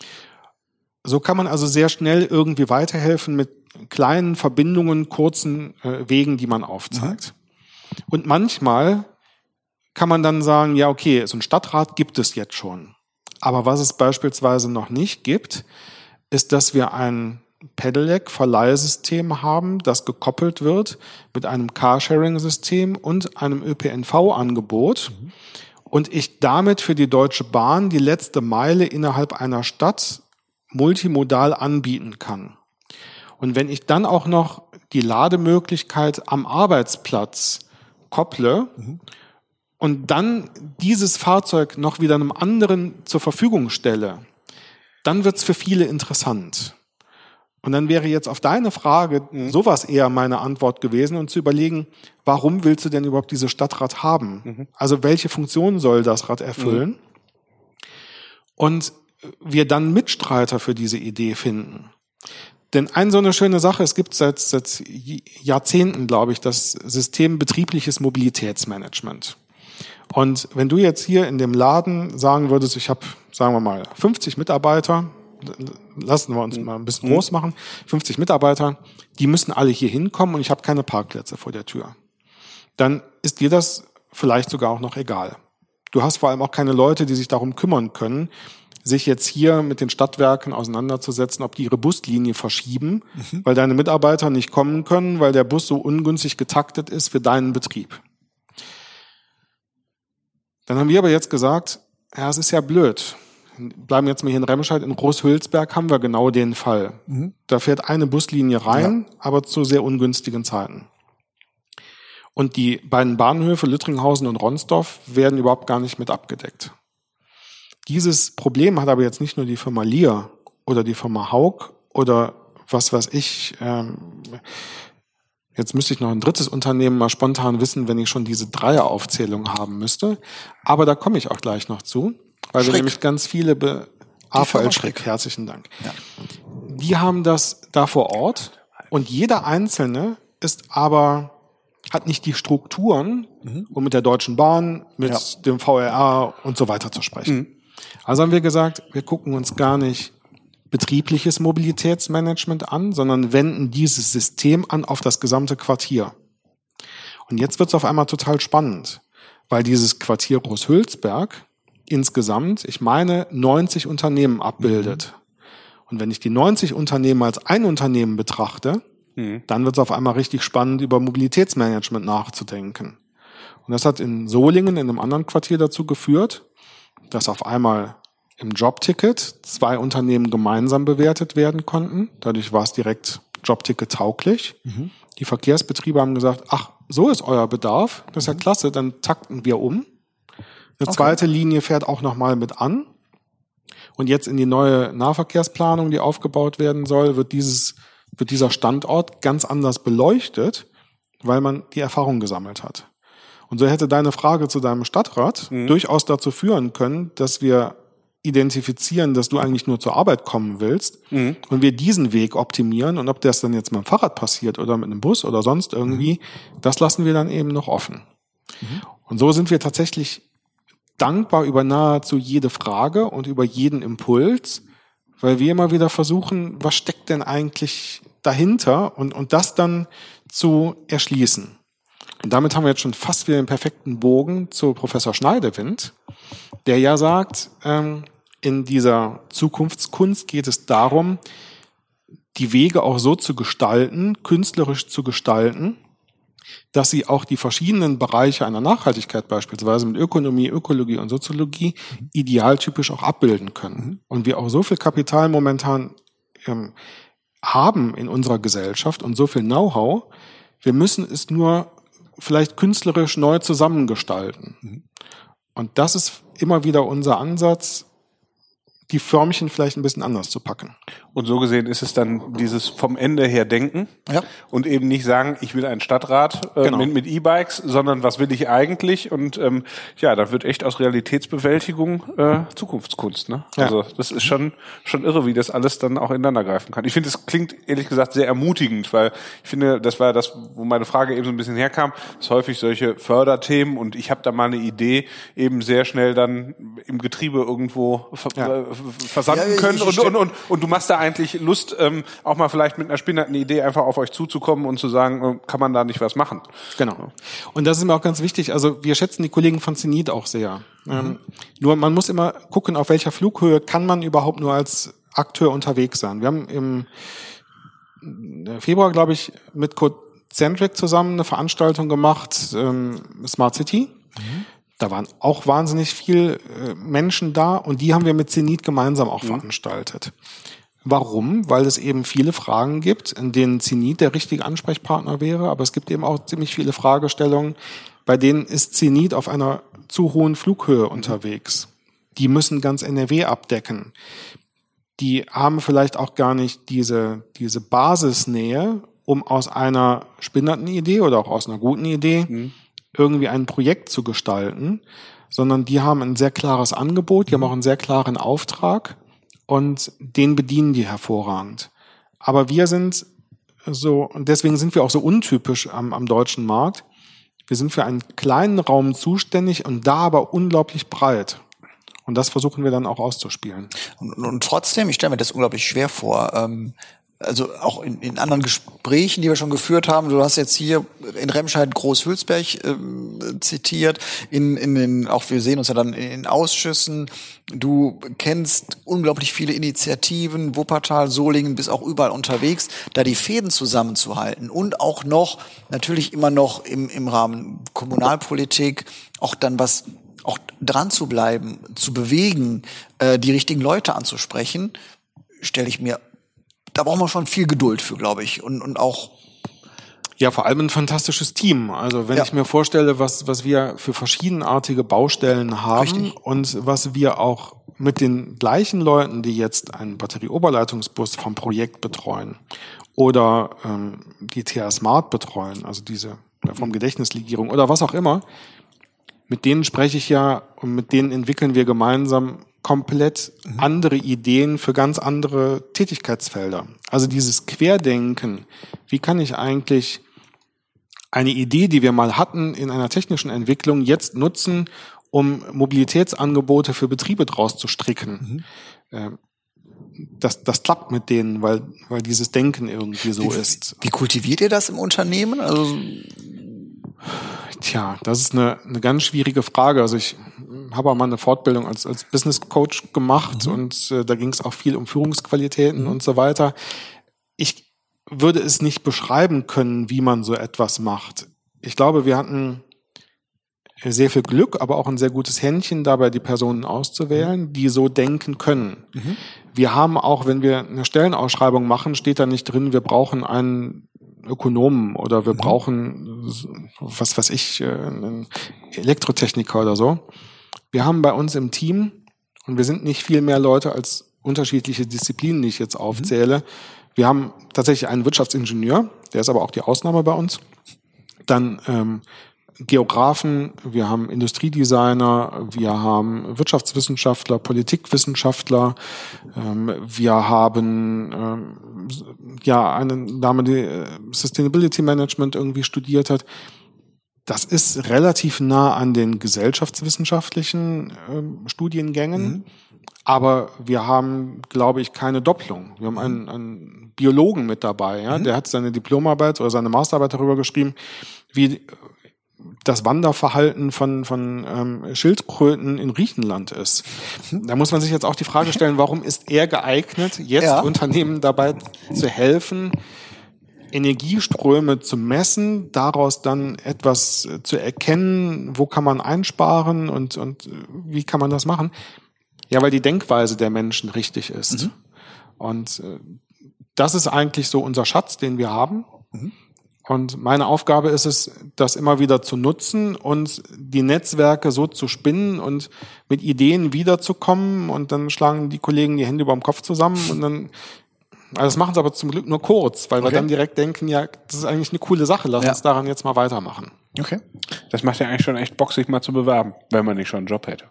So kann man also sehr schnell irgendwie weiterhelfen mit kleinen Verbindungen, kurzen äh, Wegen, die man aufzeigt. Mhm. Und manchmal kann man dann sagen, ja, okay, so ein Stadtrat gibt es jetzt schon. Aber was es beispielsweise noch nicht gibt, ist, dass wir ein Pedelec-Verleihsystem haben, das gekoppelt wird mit einem Carsharing-System und einem ÖPNV-Angebot. Mhm. Und ich damit für die Deutsche Bahn die letzte Meile innerhalb einer Stadt multimodal anbieten kann. Und wenn ich dann auch noch die Lademöglichkeit am Arbeitsplatz kopple mhm. Und dann dieses Fahrzeug noch wieder einem anderen zur Verfügung stelle, dann wird's für viele interessant. Und dann wäre jetzt auf deine Frage sowas eher meine Antwort gewesen und zu überlegen, warum willst du denn überhaupt dieses Stadtrad haben? Mhm. Also welche Funktion soll das Rad erfüllen? Mhm. Und wir dann Mitstreiter für diese Idee finden. Denn eine so eine schöne Sache, es gibt seit, seit Jahrzehnten, glaube ich, das System betriebliches Mobilitätsmanagement. Und wenn du jetzt hier in dem Laden sagen würdest, ich habe, sagen wir mal, 50 Mitarbeiter, lassen wir uns mal ein bisschen groß machen, 50 Mitarbeiter, die müssen alle hier hinkommen und ich habe keine Parkplätze vor der Tür. Dann ist dir das vielleicht sogar auch noch egal. Du hast vor allem auch keine Leute, die sich darum kümmern können, sich jetzt hier mit den Stadtwerken auseinanderzusetzen, ob die ihre Buslinie verschieben, mhm. weil deine Mitarbeiter nicht kommen können, weil der Bus so ungünstig getaktet ist für deinen Betrieb. Dann haben wir aber jetzt gesagt, ja, es ist ja blöd. Bleiben jetzt mal hier in Remscheid. In Großhülsberg haben wir genau den Fall. Mhm. Da fährt eine Buslinie rein, ja. aber zu sehr ungünstigen Zeiten. Und die beiden Bahnhöfe Lüttringhausen und Ronsdorf werden überhaupt gar nicht mit abgedeckt. Dieses Problem hat aber jetzt nicht nur die Firma Lear oder die Firma Haug oder was weiß ich. Ähm, jetzt müsste ich noch ein drittes Unternehmen mal spontan wissen, wenn ich schon diese Dreieraufzählung haben müsste. Aber da komme ich auch gleich noch zu, weil Schreck. wir nämlich ganz viele Be AVL Schreck, herzlichen Dank. Ja. Die haben das da vor Ort und jeder einzelne ist aber hat nicht die Strukturen, mhm. um mit der Deutschen Bahn, mit ja. dem VRA und so weiter zu sprechen. Mhm. Also haben wir gesagt, wir gucken uns gar nicht betriebliches Mobilitätsmanagement an, sondern wenden dieses System an auf das gesamte Quartier. Und jetzt wird es auf einmal total spannend, weil dieses Quartier Großhülsberg insgesamt, ich meine, 90 Unternehmen abbildet. Und wenn ich die 90 Unternehmen als ein Unternehmen betrachte, mhm. dann wird es auf einmal richtig spannend, über Mobilitätsmanagement nachzudenken. Und das hat in Solingen, in einem anderen Quartier dazu geführt, dass auf einmal im Jobticket zwei Unternehmen gemeinsam bewertet werden konnten. Dadurch war es direkt Jobticket tauglich. Mhm. Die Verkehrsbetriebe haben gesagt, ach, so ist euer Bedarf. Das ist ja mhm. klasse, dann takten wir um. Eine okay. zweite Linie fährt auch nochmal mit an. Und jetzt in die neue Nahverkehrsplanung, die aufgebaut werden soll, wird dieses, wird dieser Standort ganz anders beleuchtet, weil man die Erfahrung gesammelt hat. Und so hätte deine Frage zu deinem Stadtrat mhm. durchaus dazu führen können, dass wir identifizieren, dass du eigentlich nur zur Arbeit kommen willst mhm. und wir diesen Weg optimieren und ob das dann jetzt mit dem Fahrrad passiert oder mit einem Bus oder sonst irgendwie, mhm. das lassen wir dann eben noch offen. Mhm. Und so sind wir tatsächlich dankbar über nahezu jede Frage und über jeden Impuls, weil wir immer wieder versuchen, was steckt denn eigentlich dahinter und, und das dann zu erschließen. Und damit haben wir jetzt schon fast wieder den perfekten Bogen zu Professor Schneidewind, der ja sagt, ähm, in dieser Zukunftskunst geht es darum, die Wege auch so zu gestalten, künstlerisch zu gestalten, dass sie auch die verschiedenen Bereiche einer Nachhaltigkeit beispielsweise mit Ökonomie, Ökologie und Soziologie idealtypisch auch abbilden können. Und wir auch so viel Kapital momentan ähm, haben in unserer Gesellschaft und so viel Know-how, wir müssen es nur vielleicht künstlerisch neu zusammengestalten. Mhm. Und das ist immer wieder unser Ansatz, die Förmchen vielleicht ein bisschen anders zu packen. Und so gesehen ist es dann dieses vom Ende her denken ja. und eben nicht sagen, ich will ein Stadtrat äh, genau. mit, mit E-Bikes, sondern was will ich eigentlich? Und ähm, ja, da wird echt aus Realitätsbewältigung äh, Zukunftskunst. Ne? Ja. Also das ist schon schon irre, wie das alles dann auch ineinander greifen kann. Ich finde, es klingt ehrlich gesagt sehr ermutigend, weil ich finde, das war das, wo meine Frage eben so ein bisschen herkam, dass häufig solche Förderthemen und ich habe da mal eine Idee eben sehr schnell dann im Getriebe irgendwo ja. Äh, versanden können und, und, und, und du machst da eigentlich Lust, ähm, auch mal vielleicht mit einer spinnenden Idee einfach auf euch zuzukommen und zu sagen, äh, kann man da nicht was machen? Genau. Und das ist mir auch ganz wichtig. Also wir schätzen die Kollegen von Zenit auch sehr. Mhm. Ähm, nur man muss immer gucken, auf welcher Flughöhe kann man überhaupt nur als Akteur unterwegs sein. Wir haben im Februar, glaube ich, mit Code Centric zusammen eine Veranstaltung gemacht, ähm, Smart City. Mhm. Da waren auch wahnsinnig viel äh, Menschen da und die haben wir mit Zenit gemeinsam auch mhm. veranstaltet. Warum? Weil es eben viele Fragen gibt, in denen Zenit der richtige Ansprechpartner wäre, aber es gibt eben auch ziemlich viele Fragestellungen, bei denen ist Zenit auf einer zu hohen Flughöhe mhm. unterwegs. Die müssen ganz NRW abdecken. Die haben vielleicht auch gar nicht diese, diese Basisnähe, um aus einer spinnenden Idee oder auch aus einer guten Idee mhm. irgendwie ein Projekt zu gestalten, sondern die haben ein sehr klares Angebot, die haben auch einen sehr klaren Auftrag und den bedienen die hervorragend. Aber wir sind so, und deswegen sind wir auch so untypisch am, am deutschen Markt. Wir sind für einen kleinen Raum zuständig und da aber unglaublich breit. Und das versuchen wir dann auch auszuspielen. Und, und trotzdem, ich stelle mir das unglaublich schwer vor, ähm, also auch in, in anderen Gesprächen, die wir schon geführt haben, du hast jetzt hier in Remscheid Groß-Hülsberg ähm, zitiert, in, in den, auch wir sehen uns ja dann in den Ausschüssen, du kennst unglaublich viele Initiativen, Wuppertal, Solingen, bist auch überall unterwegs, da die Fäden zusammenzuhalten. Und auch noch, natürlich immer noch im, im Rahmen Kommunalpolitik, auch dann was auch dran zu bleiben, zu bewegen, äh, die richtigen Leute anzusprechen, stelle ich mir da braucht man schon viel Geduld für, glaube ich. Und, und auch ja, vor allem ein fantastisches Team. Also wenn ja. ich mir vorstelle, was, was wir für verschiedenartige Baustellen haben Richtig. und was wir auch mit den gleichen Leuten, die jetzt einen Batterieoberleitungsbus vom Projekt betreuen oder ähm, die TH Smart betreuen, also diese vom Gedächtnislegierung oder was auch immer, mit denen spreche ich ja und mit denen entwickeln wir gemeinsam komplett mhm. andere Ideen für ganz andere Tätigkeitsfelder. Also dieses Querdenken, wie kann ich eigentlich eine Idee, die wir mal hatten in einer technischen Entwicklung, jetzt nutzen, um Mobilitätsangebote für Betriebe draus zu stricken. Mhm. Ähm, das, das klappt mit denen, weil, weil dieses Denken irgendwie so wie, ist. Wie kultiviert ihr das im Unternehmen? Also Tja, das ist eine, eine ganz schwierige Frage. Also ich habe auch mal eine Fortbildung als, als Business Coach gemacht mhm. und äh, da ging es auch viel um Führungsqualitäten mhm. und so weiter. Ich würde es nicht beschreiben können, wie man so etwas macht. Ich glaube, wir hatten sehr viel Glück, aber auch ein sehr gutes Händchen dabei, die Personen auszuwählen, die so denken können. Mhm. Wir haben auch, wenn wir eine Stellenausschreibung machen, steht da nicht drin, wir brauchen einen Ökonomen oder wir mhm. brauchen, was weiß ich, äh, einen Elektrotechniker oder so. Wir haben bei uns im Team, und wir sind nicht viel mehr Leute als unterschiedliche Disziplinen, die ich jetzt aufzähle. Wir haben tatsächlich einen Wirtschaftsingenieur, der ist aber auch die Ausnahme bei uns. Dann ähm, Geografen, wir haben Industriedesigner, wir haben Wirtschaftswissenschaftler, Politikwissenschaftler, ähm, wir haben ähm, ja eine Dame, die äh, Sustainability Management irgendwie studiert hat. Das ist relativ nah an den gesellschaftswissenschaftlichen ähm, Studiengängen. Mhm. Aber wir haben, glaube ich, keine Doppelung. Wir haben einen, einen Biologen mit dabei, ja, mhm. der hat seine Diplomarbeit oder seine Masterarbeit darüber geschrieben, wie das Wanderverhalten von, von ähm, Schildkröten in Griechenland ist. Da muss man sich jetzt auch die Frage stellen, warum ist er geeignet, jetzt ja. Unternehmen dabei zu helfen, Energieströme zu messen, daraus dann etwas zu erkennen, wo kann man einsparen und, und wie kann man das machen? Ja, weil die Denkweise der Menschen richtig ist. Mhm. Und äh, das ist eigentlich so unser Schatz, den wir haben. Mhm. Und meine Aufgabe ist es, das immer wieder zu nutzen und die Netzwerke so zu spinnen und mit Ideen wiederzukommen und dann schlagen die Kollegen die Hände über dem Kopf zusammen und dann also das machen sie aber zum Glück nur kurz, weil okay. wir dann direkt denken, ja, das ist eigentlich eine coole Sache, lass ja. uns daran jetzt mal weitermachen. Okay. Das macht ja eigentlich schon echt Bock, sich mal zu bewerben, wenn man nicht schon einen Job hätte.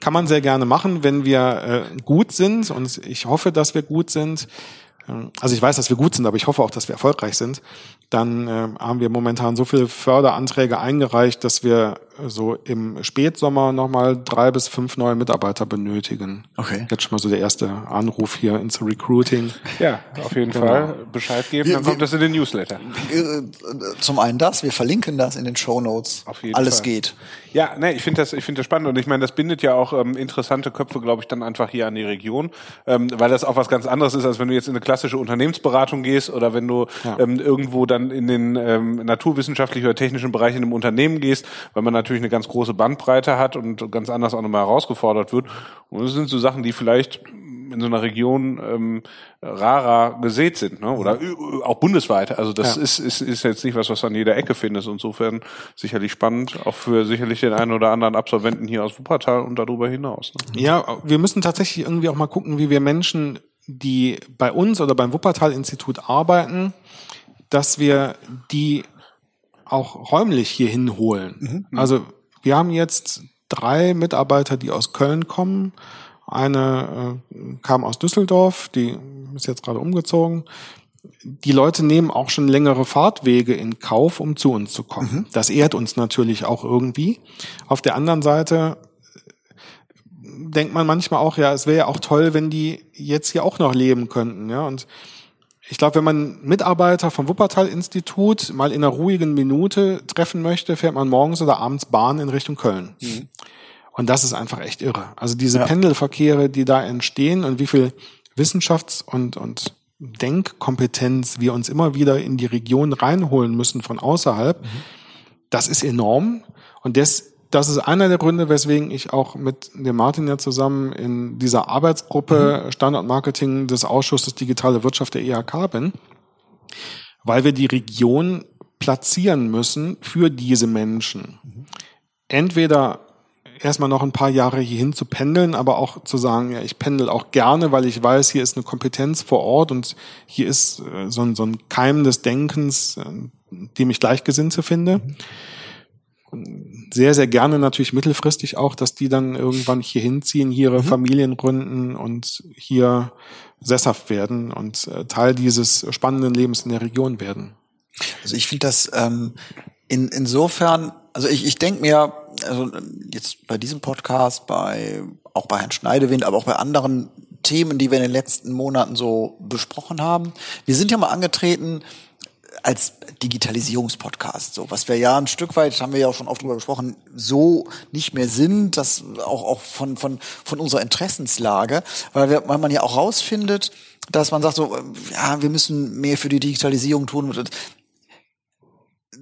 Kann man sehr gerne machen, wenn wir äh, gut sind und ich hoffe, dass wir gut sind also ich weiß, dass wir gut sind, aber ich hoffe auch, dass wir erfolgreich sind, dann äh, haben wir momentan so viele Förderanträge eingereicht, dass wir so im Spätsommer nochmal drei bis fünf neue Mitarbeiter benötigen. Okay. Jetzt schon mal so der erste Anruf hier ins Recruiting. Ja, auf jeden Genau. Fall Bescheid geben, Wir- dann kommt wir- das in den Newsletter. Äh, Zum einen das, wir verlinken das in den Show Notes. Auf jeden Alles Fall. geht. Ja, ne, ich finde das, ich finde das spannend und ich meine, das bindet ja auch ähm, interessante Köpfe, glaube ich, dann einfach hier an die Region, ähm, weil das auch was ganz anderes ist, als wenn du jetzt in eine klassische Unternehmensberatung gehst oder wenn du Ja. ähm, irgendwo dann in den ähm, naturwissenschaftlichen oder technischen Bereich in einem Unternehmen gehst, weil man natürlich eine ganz große Bandbreite hat und ganz anders auch nochmal herausgefordert wird. Und das sind so Sachen, die vielleicht in so einer Region ähm, rarer gesät sind, ne? oder auch bundesweit. Also das Ja. ist, ist, ist jetzt nicht was, was du an jeder Ecke findest. Insofern sicherlich spannend, auch für sicherlich den einen oder anderen Absolventen hier aus Wuppertal und darüber hinaus. Ne? Ja, wir müssen tatsächlich irgendwie auch mal gucken, wie wir Menschen, die bei uns oder beim Wuppertal-Institut arbeiten, dass wir die auch räumlich hier hinholen. Also wir haben jetzt drei Mitarbeiter, die aus Köln kommen. Eine äh, kam aus Düsseldorf, die ist jetzt gerade umgezogen. Die Leute nehmen auch schon längere Fahrtwege in Kauf, um zu uns zu kommen. Das ehrt uns natürlich auch irgendwie. Auf der anderen Seite denkt man manchmal auch, ja, es wäre ja auch toll, wenn die jetzt hier auch noch leben könnten, ja. Und ich glaube, wenn man Mitarbeiter vom Wuppertal-Institut mal in einer ruhigen Minute treffen möchte, fährt man morgens oder abends Bahn in Richtung Köln. Und das ist einfach echt irre. Also diese Ja. Pendelverkehre, die da entstehen und wie viel Wissenschafts- und, und Denkkompetenz wir uns immer wieder in die Region reinholen müssen von außerhalb, das ist enorm. Und das, das ist einer der Gründe, weswegen ich auch mit dem Martin ja zusammen in dieser Arbeitsgruppe Standortmarketing des Ausschusses Digitale Wirtschaft der IHK bin, weil wir die Region platzieren müssen für diese Menschen. Entweder erstmal noch ein paar Jahre hierhin zu pendeln, aber auch zu sagen, ja, ich pendel auch gerne, weil ich weiß, hier ist eine Kompetenz vor Ort und hier ist äh, so ein, so ein Keim des Denkens, äh, dem ich Gleichgesinnte finde. Sehr, sehr gerne natürlich mittelfristig auch, dass die dann irgendwann hier hinziehen, hier ihre Familien gründen und hier sesshaft werden und äh, Teil dieses spannenden Lebens in der Region werden. Also ich finde das ähm, in, insofern, also ich, ich denke mir, also jetzt bei diesem Podcast, bei auch bei Herrn Schneidewind, aber auch bei anderen Themen, die wir in den letzten Monaten so besprochen haben. Wir sind ja mal angetreten als Digitalisierungspodcast, so was wir ja ein Stück weit haben wir ja auch schon oft drüber gesprochen, so nicht mehr sind, das auch auch von von von unserer Interessenslage, weil wir, weil man ja auch rausfindet, dass man sagt so, ja, wir müssen mehr für die Digitalisierung tun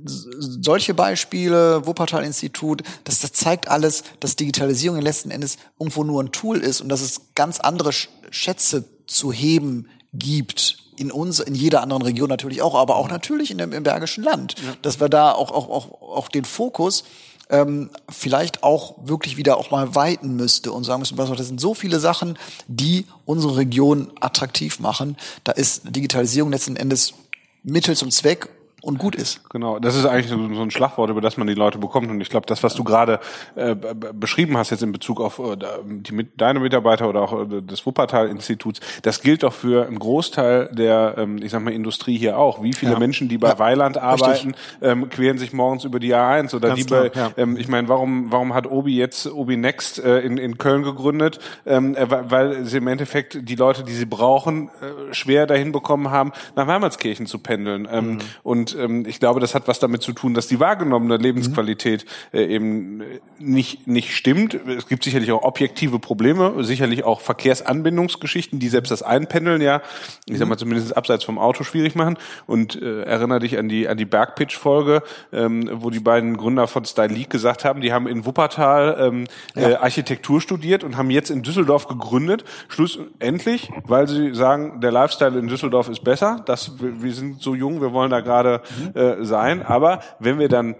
solche Beispiele, Wuppertal-Institut, das, das zeigt alles, dass Digitalisierung letzten Endes irgendwo nur ein Tool ist und dass es ganz andere Sch- Schätze zu heben gibt. In uns, in jeder anderen Region natürlich auch, aber auch natürlich in dem, im Bergischen Land. Dass wir da auch, auch, auch, auch den Fokus ähm, vielleicht auch wirklich wieder auch mal weiten müsste und sagen auf, das sind so viele Sachen, die unsere Region attraktiv machen. Da ist Digitalisierung letzten Endes Mittel zum Zweck und gut ist. Genau, das ist eigentlich so, so ein Schlagwort, über das man die Leute bekommt. Und ich glaube, das, was du gerade äh, beschrieben hast jetzt in Bezug auf äh, die, mit- deine Mitarbeiter oder auch äh, des Wuppertal-Instituts, das gilt doch für einen Großteil der, ähm, ich sag mal, Industrie hier auch. Wie viele Ja. Menschen, die bei Ja, Weiland arbeiten, ähm, queren sich morgens über die A1 oder Ganz die bei, klar, ja. ähm, ich meine, warum, warum hat Obi jetzt Obi Next äh, in, in Köln gegründet? Ähm, äh, weil- sie im Endeffekt die Leute, die sie brauchen, äh, schwer dahin bekommen haben, nach Weimartskirchen zu pendeln. Ähm, Mhm. Und ähm, ich glaube, das hat was damit zu tun, dass die wahrgenommene Lebensqualität äh, eben äh, nicht, nicht stimmt. Es gibt sicherlich auch objektive Probleme, sicherlich auch Verkehrsanbindungsgeschichten, die selbst das Einpendeln ja, ich sag mal zumindest abseits vom Auto schwierig machen. Und äh, erinnere dich an die an die Bergpitch-Folge, ähm, wo die beiden Gründer von Style League gesagt haben, die haben in Wuppertal ähm, äh, Architektur studiert und haben jetzt in Düsseldorf gegründet. Schlussendlich, weil sie sagen, der Lifestyle in Düsseldorf ist besser. Das, wir, wir sind so jung, wir wollen da gerade äh, sein. Aber wenn wir dann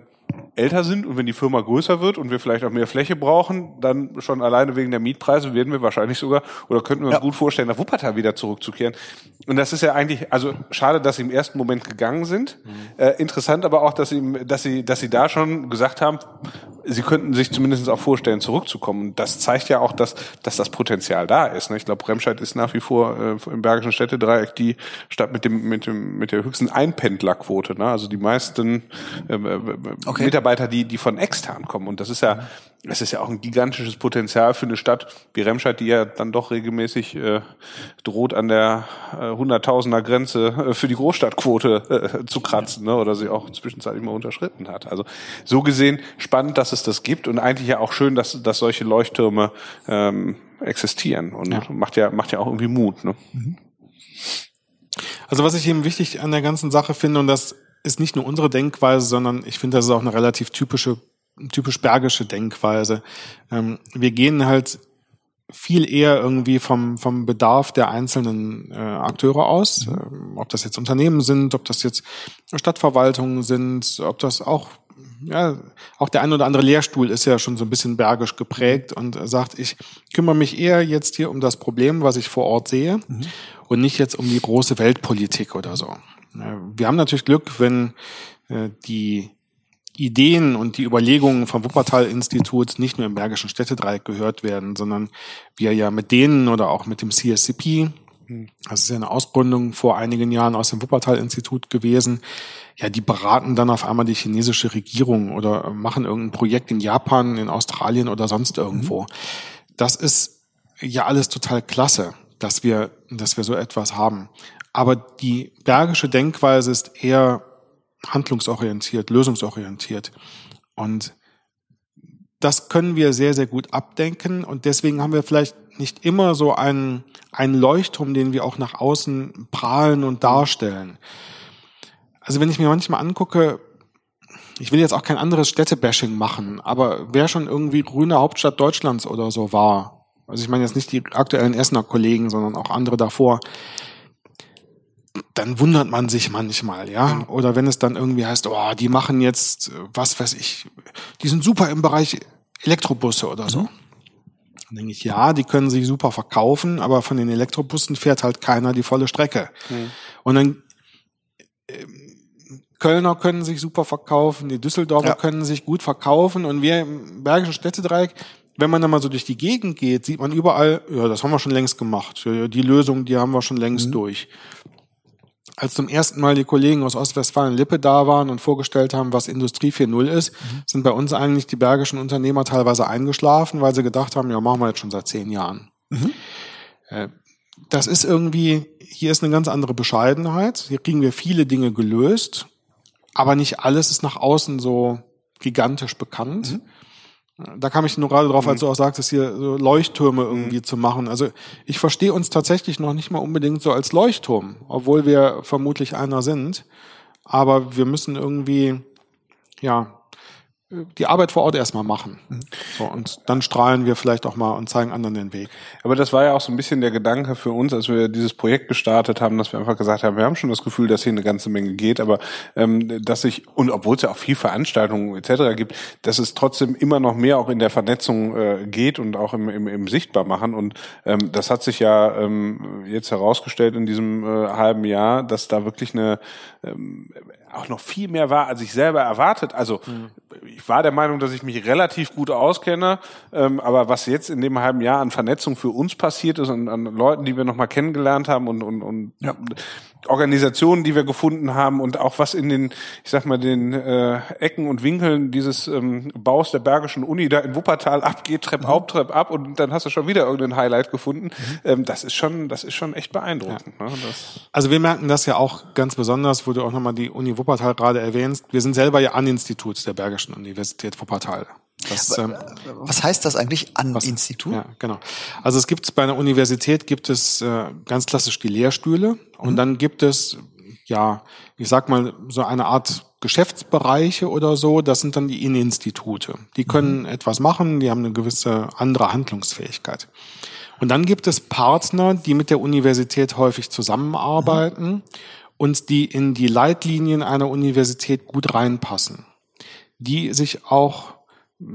älter sind und wenn die Firma größer wird und wir vielleicht auch mehr Fläche brauchen, dann schon alleine wegen der Mietpreise werden wir wahrscheinlich sogar oder könnten wir uns Ja. gut vorstellen, nach Wuppertal wieder zurückzukehren. Und das ist ja eigentlich, also schade, dass sie im ersten Moment gegangen sind. Äh, interessant aber auch, dass sie, dass sie, dass sie da schon gesagt haben, sie könnten sich zumindest auch vorstellen, zurückzukommen. Das zeigt ja auch, dass, dass das Potenzial da ist. Ne? Ich glaube, Remscheid ist nach wie vor äh, im Bergischen Städtedreieck die Stadt mit dem, mit dem, mit der höchsten Einpendlerquote. Ne? Also die meisten äh, äh okay. Mitarbeiter, die, die von extern kommen. Und das ist ja, es ist ja auch ein gigantisches Potenzial für eine Stadt wie Remscheid, die ja dann doch regelmäßig äh, droht, an der äh, Hunderttausender Grenze äh, für die Großstadtquote äh, zu kratzen ne? oder sie auch zwischenzeitlich mal unterschritten hat. Also so gesehen spannend, dass es das gibt und eigentlich ja auch schön, dass, dass solche Leuchttürme ähm, existieren und ja. macht ja macht ja auch irgendwie Mut. Ne? Mhm. Also was ich eben wichtig an der ganzen Sache finde und das ist nicht nur unsere Denkweise, sondern ich finde, das ist auch eine relativ typische typisch bergische Denkweise. Ähm, wir gehen halt viel eher irgendwie vom, vom Bedarf der einzelnen äh, Akteure aus, mhm. ähm, ob das jetzt Unternehmen sind, ob das jetzt Stadtverwaltungen sind, ob das auch ja, auch der ein oder andere Lehrstuhl ist ja schon so ein bisschen bergisch geprägt und sagt, ich kümmere mich eher jetzt hier um das Problem, was ich vor Ort sehe mhm. und nicht jetzt um die große Weltpolitik oder so. Wir haben natürlich Glück, wenn äh, die Ideen und die Überlegungen vom Wuppertal-Institut nicht nur im Bergischen Städtedreieck gehört werden, sondern wir ja mit denen oder auch mit dem CSCP, das ist ja eine Ausgründung vor einigen Jahren aus dem Wuppertal-Institut gewesen, ja, die beraten dann auf einmal die chinesische Regierung oder machen irgendein Projekt in Japan, in Australien oder sonst irgendwo. Das ist ja alles total klasse, dass wir, dass wir so etwas haben. Aber die bergische Denkweise ist eher handlungsorientiert, lösungsorientiert. Und das können wir sehr, sehr gut abdenken. Und deswegen haben wir vielleicht nicht immer so einen, einen Leuchtturm, den wir auch nach außen prahlen und darstellen. Also wenn ich mir manchmal angucke, ich will jetzt auch kein anderes Städtebashing machen, aber wer schon irgendwie grüne Hauptstadt Deutschlands oder so war, also ich meine jetzt nicht die aktuellen Essener Kollegen, sondern auch andere davor, dann wundert man sich manchmal, ja. Oder wenn es dann irgendwie heißt, oh, die machen jetzt, was weiß ich, die sind super im Bereich Elektrobusse oder so. Mhm. Dann denke ich, ja, die können sich super verkaufen, aber von den Elektrobussen fährt halt keiner die volle Strecke. Mhm. Und dann äh, Kölner können sich super verkaufen, die Düsseldorfer ja. können sich gut verkaufen und wir im Bergischen Städtedreieck, wenn man dann mal so durch die Gegend geht, sieht man überall, ja, das haben wir schon längst gemacht. Die Lösung, die haben wir schon längst mhm. durch als zum ersten Mal die Kollegen aus Ostwestfalen-Lippe da waren und vorgestellt haben, was Industrie 4.0 ist, mhm. sind bei uns eigentlich die bergischen Unternehmer teilweise eingeschlafen, weil sie gedacht haben, ja, machen wir jetzt schon seit zehn Jahren. Mhm. Äh, das ist irgendwie, hier ist eine ganz andere Bescheidenheit. Hier kriegen wir viele Dinge gelöst, aber nicht alles ist nach außen so gigantisch bekannt. Mhm. Da kam ich nur gerade drauf, als mhm. du auch sagtest, hier so Leuchttürme irgendwie mhm. zu machen. Also ich verstehe uns tatsächlich noch nicht mal unbedingt so als Leuchtturm, obwohl wir vermutlich einer sind. Aber wir müssen irgendwie, ja, die Arbeit vor Ort erstmal machen. Mhm. So, und dann strahlen wir vielleicht auch mal und zeigen anderen den Weg. Aber das war ja auch so ein bisschen der Gedanke für uns, als wir dieses Projekt gestartet haben, dass wir einfach gesagt haben, wir haben schon das Gefühl, dass hier eine ganze Menge geht, aber ähm, dass sich, und obwohl es ja auch viel Veranstaltungen etc. gibt, dass es trotzdem immer noch mehr auch in der Vernetzung äh, geht und auch im, im, im Sichtbarmachen. Und ähm, das hat sich ja ähm, jetzt herausgestellt in diesem äh, halben Jahr, dass da wirklich eine ähm, auch noch viel mehr war, als ich selber erwartet. Also mhm. ich war der Meinung, dass ich mich relativ gut auskenne, ähm, aber was jetzt in dem halben Jahr an Vernetzung für uns passiert ist und an Leuten, die wir noch mal kennengelernt haben und, und, und ja. Organisationen, die wir gefunden haben und auch was in den, ich sag mal, den äh, Ecken und Winkeln dieses ähm, Baus der Bergischen Uni da in Wuppertal abgeht, Trepp mhm. auf, Trepp ab und dann hast du schon wieder irgendein Highlight gefunden. Mhm. Ähm, das ist schon, das ist schon echt beeindruckend. Ja. Ne? also wir merken das ja auch ganz besonders, wo du auch nochmal die Uni Wuppertal gerade erwähnst. Wir sind selber ja an Institut der Bergischen Universität Wuppertal. Das, ähm, was heißt das eigentlich an was, Institut? Ja, genau. Also es gibt bei einer Universität gibt es äh, ganz klassisch die Lehrstühle und mhm. dann gibt es ja, ich sag mal so eine Art Geschäftsbereiche oder so. Das sind dann die Inneninstitute. Die können mhm. etwas machen, die haben eine gewisse andere Handlungsfähigkeit. Und dann gibt es Partner, die mit der Universität häufig zusammenarbeiten mhm. und die in die Leitlinien einer Universität gut reinpassen, die sich auch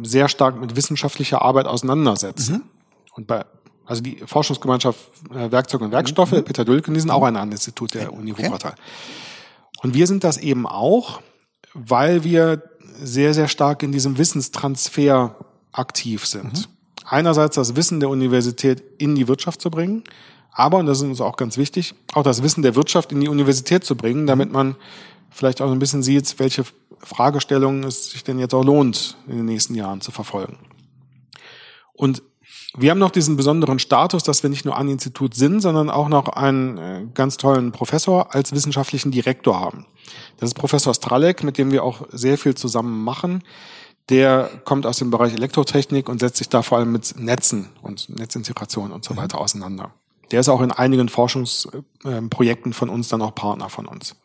sehr stark mit wissenschaftlicher Arbeit auseinandersetzen. Mhm. Und bei, also die Forschungsgemeinschaft äh, Werkzeug und Werkstoffe, mhm. Peter Dülken, die sind auch ein Institut der okay. Uni Wuppertal. Und wir sind das eben auch, weil wir sehr, sehr stark in diesem Wissenstransfer aktiv sind. Mhm. Einerseits das Wissen der Universität in die Wirtschaft zu bringen, aber, und das ist uns auch ganz wichtig, auch das Wissen der Wirtschaft in die Universität zu bringen, damit man vielleicht auch ein bisschen sieht, welche Fragestellungen es sich denn jetzt auch lohnt, in den nächsten Jahren zu verfolgen. Und wir haben noch diesen besonderen Status, dass wir nicht nur ein Institut sind, sondern auch noch einen äh, ganz tollen Professor als wissenschaftlichen Direktor haben. Das ist Professor Stralek, mit dem wir auch sehr viel zusammen machen. Der kommt aus dem Bereich Elektrotechnik und setzt sich da vor allem mit Netzen und Netzintegration und so mhm. weiter auseinander. Der ist auch in einigen Forschungsprojekten von uns dann auch Partner von uns.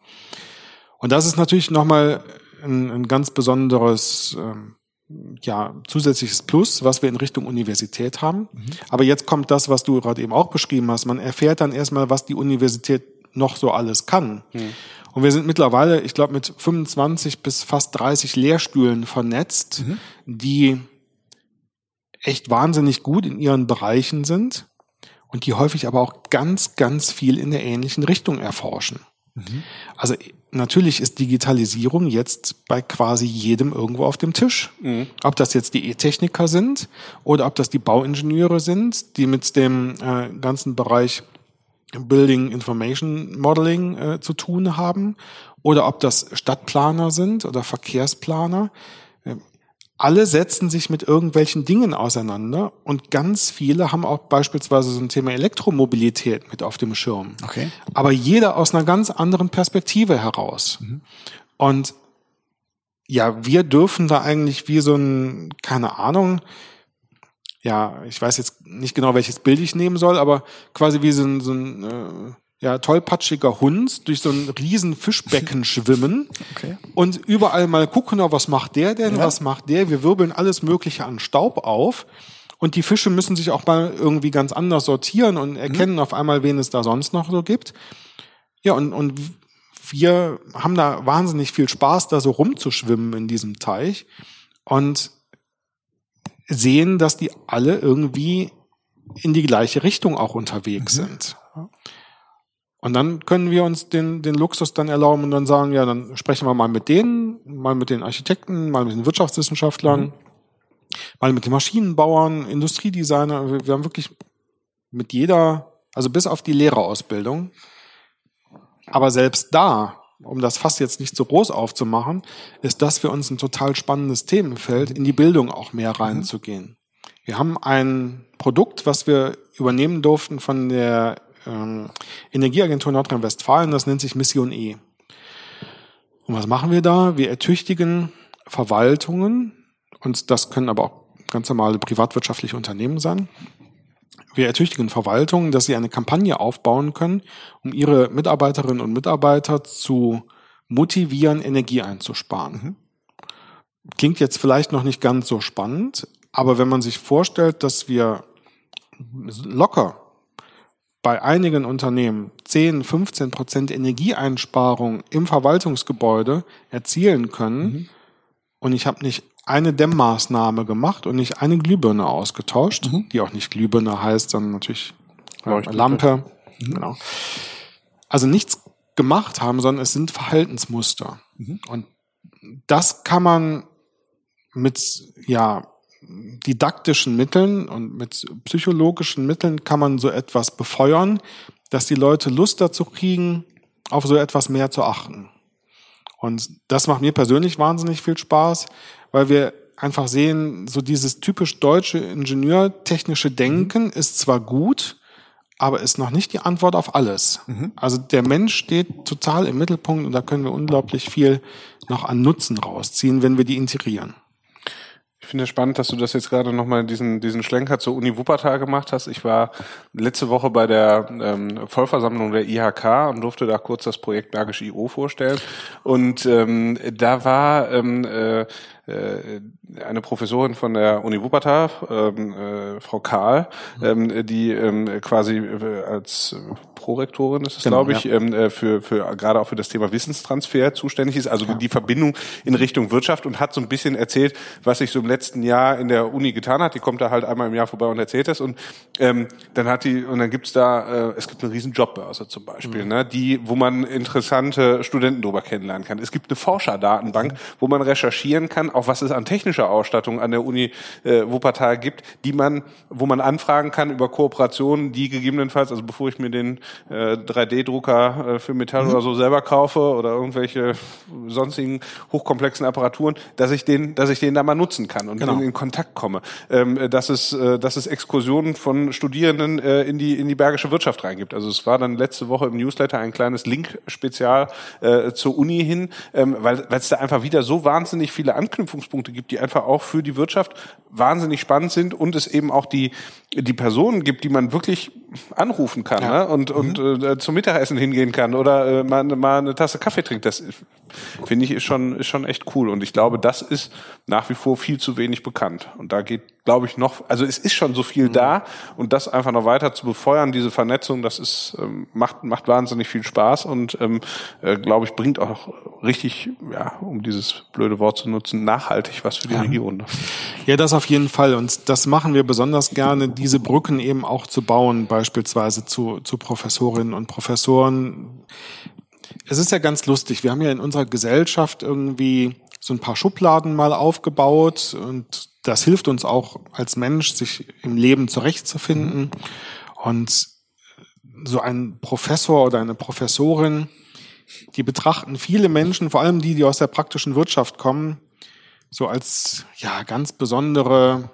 Und das ist natürlich nochmal ein, ein ganz besonderes ähm, ja, zusätzliches Plus, was wir in Richtung Universität haben. Mhm. Aber jetzt kommt das, was du gerade eben auch beschrieben hast. Man erfährt dann erstmal, was die Universität noch so alles kann. Mhm. Und wir sind mittlerweile, ich glaube, mit 25 bis fast 30 Lehrstühlen vernetzt, mhm. die echt wahnsinnig gut in ihren Bereichen sind und die häufig aber auch ganz, ganz viel in der ähnlichen Richtung erforschen. Mhm. Also natürlich ist Digitalisierung jetzt bei quasi jedem irgendwo auf dem Tisch. Mhm. Ob das jetzt die E-Techniker sind oder ob das die Bauingenieure sind, die mit dem äh, ganzen Bereich Building Information Modeling äh, zu tun haben, oder ob das Stadtplaner sind oder Verkehrsplaner alle setzen sich mit irgendwelchen Dingen auseinander und ganz viele haben auch beispielsweise so ein Thema Elektromobilität mit auf dem Schirm. Okay. Aber jeder aus einer ganz anderen Perspektive heraus. Mhm. Und ja, wir dürfen da eigentlich wie so ein, keine Ahnung, ja, ich weiß jetzt nicht genau, welches Bild ich nehmen soll, aber quasi wie so ein, so ein äh, ja, tollpatschiger Hund durch so ein riesen Fischbecken schwimmen okay. und überall mal gucken, was macht der denn, ja. was macht der. Wir wirbeln alles Mögliche an Staub auf. Und die Fische müssen sich auch mal irgendwie ganz anders sortieren und erkennen mhm. auf einmal, wen es da sonst noch so gibt. Ja, und, und wir haben da wahnsinnig viel Spaß, da so rumzuschwimmen in diesem Teich und sehen, dass die alle irgendwie in die gleiche Richtung auch unterwegs mhm. sind. Und dann können wir uns den, den Luxus dann erlauben und dann sagen, ja, dann sprechen wir mal mit denen, mal mit den Architekten, mal mit den Wirtschaftswissenschaftlern, mhm. mal mit den Maschinenbauern, Industriedesigner. Wir, wir haben wirklich mit jeder, also bis auf die Lehrerausbildung. Aber selbst da, um das Fass jetzt nicht so groß aufzumachen, ist das für uns ein total spannendes Themenfeld, in die Bildung auch mehr mhm. reinzugehen. Wir haben ein Produkt, was wir übernehmen durften von der ähm, Energieagentur Nordrhein-Westfalen, das nennt sich Mission E. Und was machen wir da? Wir ertüchtigen Verwaltungen, und das können aber auch ganz normale privatwirtschaftliche Unternehmen sein. Wir ertüchtigen Verwaltungen, dass sie eine Kampagne aufbauen können, um ihre Mitarbeiterinnen und Mitarbeiter zu motivieren, Energie einzusparen. Mhm. Klingt jetzt vielleicht noch nicht ganz so spannend, aber wenn man sich vorstellt, dass wir locker bei einigen Unternehmen 10, 15 Prozent Energieeinsparung im Verwaltungsgebäude erzielen können mhm. und ich habe nicht eine Dämmmaßnahme gemacht und nicht eine Glühbirne ausgetauscht, mhm. die auch nicht Glühbirne heißt, sondern natürlich äh, Lampe. Mhm. Genau. Also nichts gemacht haben, sondern es sind Verhaltensmuster. Mhm. Und das kann man mit ja didaktischen Mitteln und mit psychologischen Mitteln kann man so etwas befeuern, dass die Leute Lust dazu kriegen, auf so etwas mehr zu achten. Und das macht mir persönlich wahnsinnig viel Spaß, weil wir einfach sehen, so dieses typisch deutsche ingenieurtechnische Denken mhm. ist zwar gut, aber ist noch nicht die Antwort auf alles. Mhm. Also der Mensch steht total im Mittelpunkt und da können wir unglaublich viel noch an Nutzen rausziehen, wenn wir die integrieren. Ich finde es spannend, dass du das jetzt gerade nochmal diesen, diesen Schlenker zur Uni Wuppertal gemacht hast. Ich war letzte Woche bei der ähm, Vollversammlung der IHK und durfte da kurz das Projekt Bergisch IO vorstellen. Und ähm, da war ähm, äh, eine Professorin von der Uni Wuppertal, ähm, äh, Frau Karl, ähm, die ähm, quasi äh, als Prorektorin ist es, genau, glaube ich, ja. ähm, äh, für, für gerade auch für das Thema Wissenstransfer zuständig ist, also ja. die Verbindung in Richtung Wirtschaft und hat so ein bisschen erzählt, was sich so im letzten Jahr in der Uni getan hat. Die kommt da halt einmal im Jahr vorbei und erzählt das und ähm, dann hat die und dann gibt's da, äh, es gibt eine riesen Jobbörse zum Beispiel, mhm. ne, die, wo man interessante Studenten drüber kennenlernen kann. Es gibt eine Forscherdatenbank, mhm. wo man recherchieren kann, auch was es an technischer Ausstattung an der Uni äh, Wuppertal gibt, die man, wo man anfragen kann über Kooperationen, die gegebenenfalls, also bevor ich mir den äh, 3D-Drucker äh, für Metall mhm. oder so selber kaufe oder irgendwelche sonstigen hochkomplexen Apparaturen, dass ich den, dass ich den da mal nutzen kann und genau. in, Kontakt komme. Ähm, dass es, äh, dass es Exkursionen von Studierenden äh, in die in die bergische Wirtschaft reingibt. Also es war dann letzte Woche im Newsletter ein kleines Link-Spezial äh, zur Uni hin, ähm, weil weil es da einfach wieder so wahnsinnig viele Anknüpfungspunkte gibt, die einfach auch für die Wirtschaft wahnsinnig spannend sind und es eben auch die die Personen gibt, die man wirklich anrufen kann ja. ne? und und mhm. äh, zum Mittagessen hingehen kann oder äh, mal, mal eine Tasse Kaffee trinkt. Das finde ich ist schon ist schon echt cool und ich glaube, das ist nach wie vor viel zu wenig bekannt und da geht glaube ich noch also es ist schon so viel mhm. da und das einfach noch weiter zu befeuern diese Vernetzung das ist ähm, macht macht wahnsinnig viel Spaß und ähm, äh, glaube ich bringt auch richtig ja um dieses blöde Wort zu nutzen nachhaltig was für die ja. Region. Ja, das auf jeden Fall und das machen wir besonders gerne diese Brücken eben auch zu bauen beispielsweise zu zu Professorinnen und Professoren es ist ja ganz lustig. Wir haben ja in unserer Gesellschaft irgendwie so ein paar Schubladen mal aufgebaut und das hilft uns auch als Mensch, sich im Leben zurechtzufinden. Und so ein Professor oder eine Professorin, die betrachten viele Menschen, vor allem die, die aus der praktischen Wirtschaft kommen, so als ja ganz besondere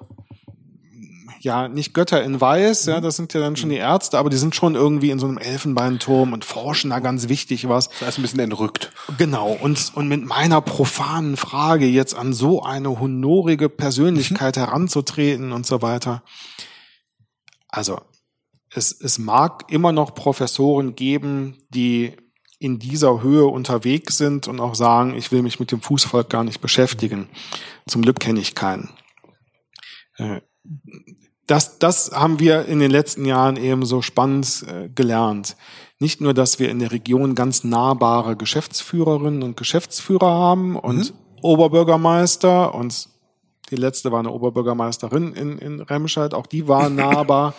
ja, nicht Götter in Weiß, ja, das sind ja dann schon die Ärzte, aber die sind schon irgendwie in so einem Elfenbeinturm und forschen da ganz wichtig was. Das heißt ein bisschen entrückt. Genau. Und, und mit meiner profanen Frage jetzt an so eine honorige Persönlichkeit mhm. heranzutreten und so weiter. Also, es, es mag immer noch Professoren geben, die in dieser Höhe unterwegs sind und auch sagen, ich will mich mit dem Fußvolk gar nicht beschäftigen. Zum Glück kenne ich keinen. Äh, das, das haben wir in den letzten Jahren eben so spannend äh, gelernt. Nicht nur, dass wir in der Region ganz nahbare Geschäftsführerinnen und Geschäftsführer haben und mhm. Oberbürgermeister und die letzte war eine Oberbürgermeisterin in, in Remscheid, auch die war nahbar.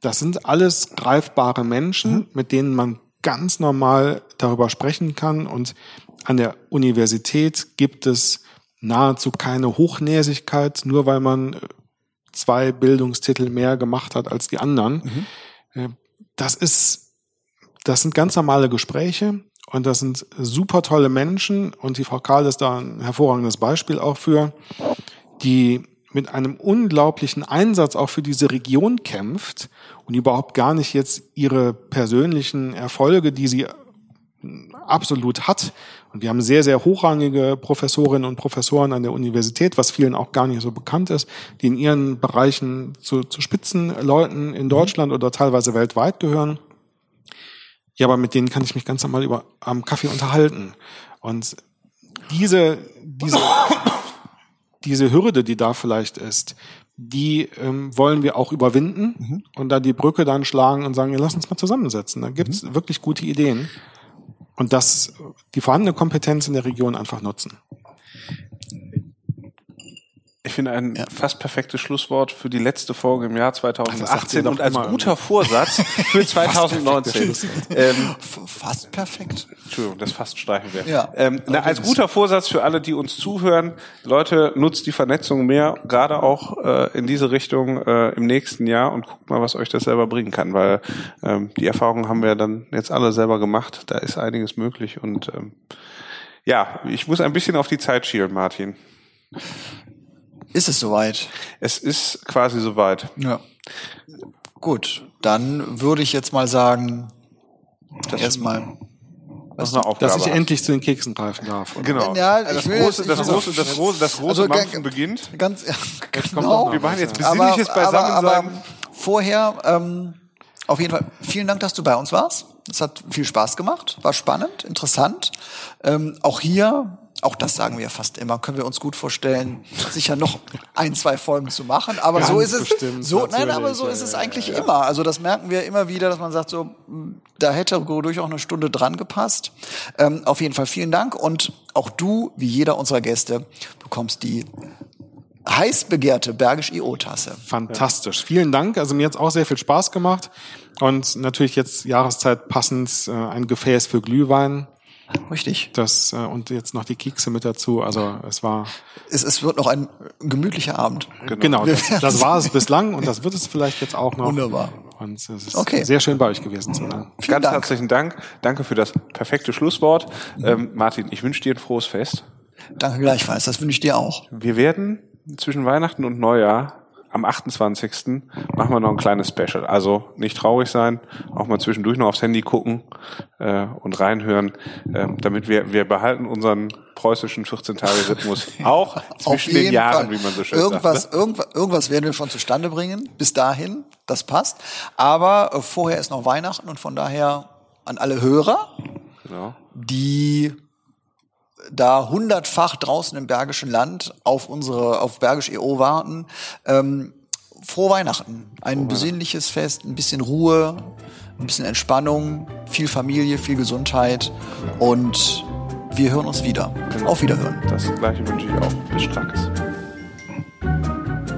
Das sind alles greifbare Menschen, mhm. mit denen man ganz normal darüber sprechen kann. Und an der Universität gibt es nahezu keine Hochnäsigkeit, nur weil man zwei Bildungstitel mehr gemacht hat als die anderen. Mhm. Äh, das ist, das sind ganz normale Gespräche und das sind super tolle Menschen und die Frau Karl ist da ein hervorragendes Beispiel auch für, die mit einem unglaublichen Einsatz auch für diese Region kämpft und überhaupt gar nicht jetzt ihre persönlichen Erfolge, die sie absolut hat. Und wir haben sehr, sehr hochrangige Professorinnen und Professoren an der Universität, was vielen auch gar nicht so bekannt ist, die in ihren Bereichen zu, zu Spitzenleuten in Deutschland oder teilweise weltweit gehören. Ja, aber mit denen kann ich mich ganz normal über am Kaffee unterhalten. Und diese, diese, diese Hürde, die da vielleicht ist, die ähm, wollen wir auch überwinden mhm. und da die Brücke dann schlagen und sagen, ja, lass uns mal zusammensetzen. Da gibt's mhm. wirklich gute Ideen und das, die vorhandene Kompetenz in der Region einfach nutzen. Ich finde ein ja. fast perfektes Schlusswort für die letzte Folge im Jahr 2018 und als guter Vorsatz für 2019. fast, ähm, fast perfekt. Entschuldigung, das fast streichen wir. Ja. Ähm, na, als guter Vorsatz für alle, die uns zuhören, Leute, nutzt die Vernetzung mehr, gerade auch äh, in diese Richtung äh, im nächsten Jahr und guckt mal, was euch das selber bringen kann, weil ähm, die Erfahrungen haben wir dann jetzt alle selber gemacht. Da ist einiges möglich und ähm, ja, ich muss ein bisschen auf die Zeit schielen, Martin. Ist es soweit? Es ist quasi soweit. Ja. Gut, dann würde ich jetzt mal sagen, das erstmal. Aufgabe dass ich endlich zu den Keksen greifen darf. Oder? Genau. Ja, das, große, das, große, das große, das große also, Mampfen beginnt. Ganz, ja, genau. Wir machen jetzt besinnliches Beisammensein. Aber, aber vorher, ähm, auf jeden Fall, vielen Dank, dass du bei uns warst. Es hat viel Spaß gemacht, war spannend, interessant. Ähm, auch hier auch das sagen wir fast immer, können wir uns gut vorstellen, sicher noch ein, zwei Folgen zu machen. Aber Ganz so ist es, bestimmt, so, nein, aber so ist ja, es ja, eigentlich immer. Also das merken wir immer wieder, dass man sagt, so, mh, da hätte durchaus eine Stunde dran gepasst. Ähm, auf jeden Fall vielen Dank und auch du, wie jeder unserer Gäste, bekommst die heiß begehrte Bergisch IO-Tasse. Fantastisch. Vielen Dank. Also mir hat's auch sehr viel Spaß gemacht. Und natürlich jetzt Jahreszeit passend äh, ein Gefäß für Glühwein. Richtig. Das, äh, und jetzt noch die Kekse mit dazu. Also es war Es, es wird noch ein gemütlicher Abend. genau, Wir das, das war es bislang und das wird es vielleicht jetzt auch noch. Wunderbar. Und es ist Okay. sehr schön bei euch gewesen zu sein. Vielen Ganz Dank. herzlichen Dank. Danke für das perfekte Schlusswort. Ähm, Martin, ich wünsche dir ein frohes Fest. Danke gleichfalls. Das wünsche ich dir auch. Wir werden zwischen Weihnachten und Neujahr am 28. machen wir noch ein kleines Special. Also nicht traurig sein, auch mal zwischendurch noch aufs Handy gucken äh, und reinhören, ähm, damit wir wir behalten unseren preußischen 14-Tage-Rhythmus auch zwischen den Jahren, wie man so schön irgendwas, sagt. Ne? irgendwas, irgendwas werden wir von zustande bringen. Bis dahin, das passt. Aber äh, vorher ist noch Weihnachten und von daher an alle Hörer, Genau. die da hundertfach draußen im Bergischen Land auf unsere, auf Bergisch EO warten. Ähm, frohe Weihnachten. Ein besinnliches Fest, ein bisschen Ruhe, ein bisschen Entspannung, viel Familie, viel Gesundheit und wir hören uns wieder. Auf Wiederhören. Das gleiche wünsche ich auch. Bis straks.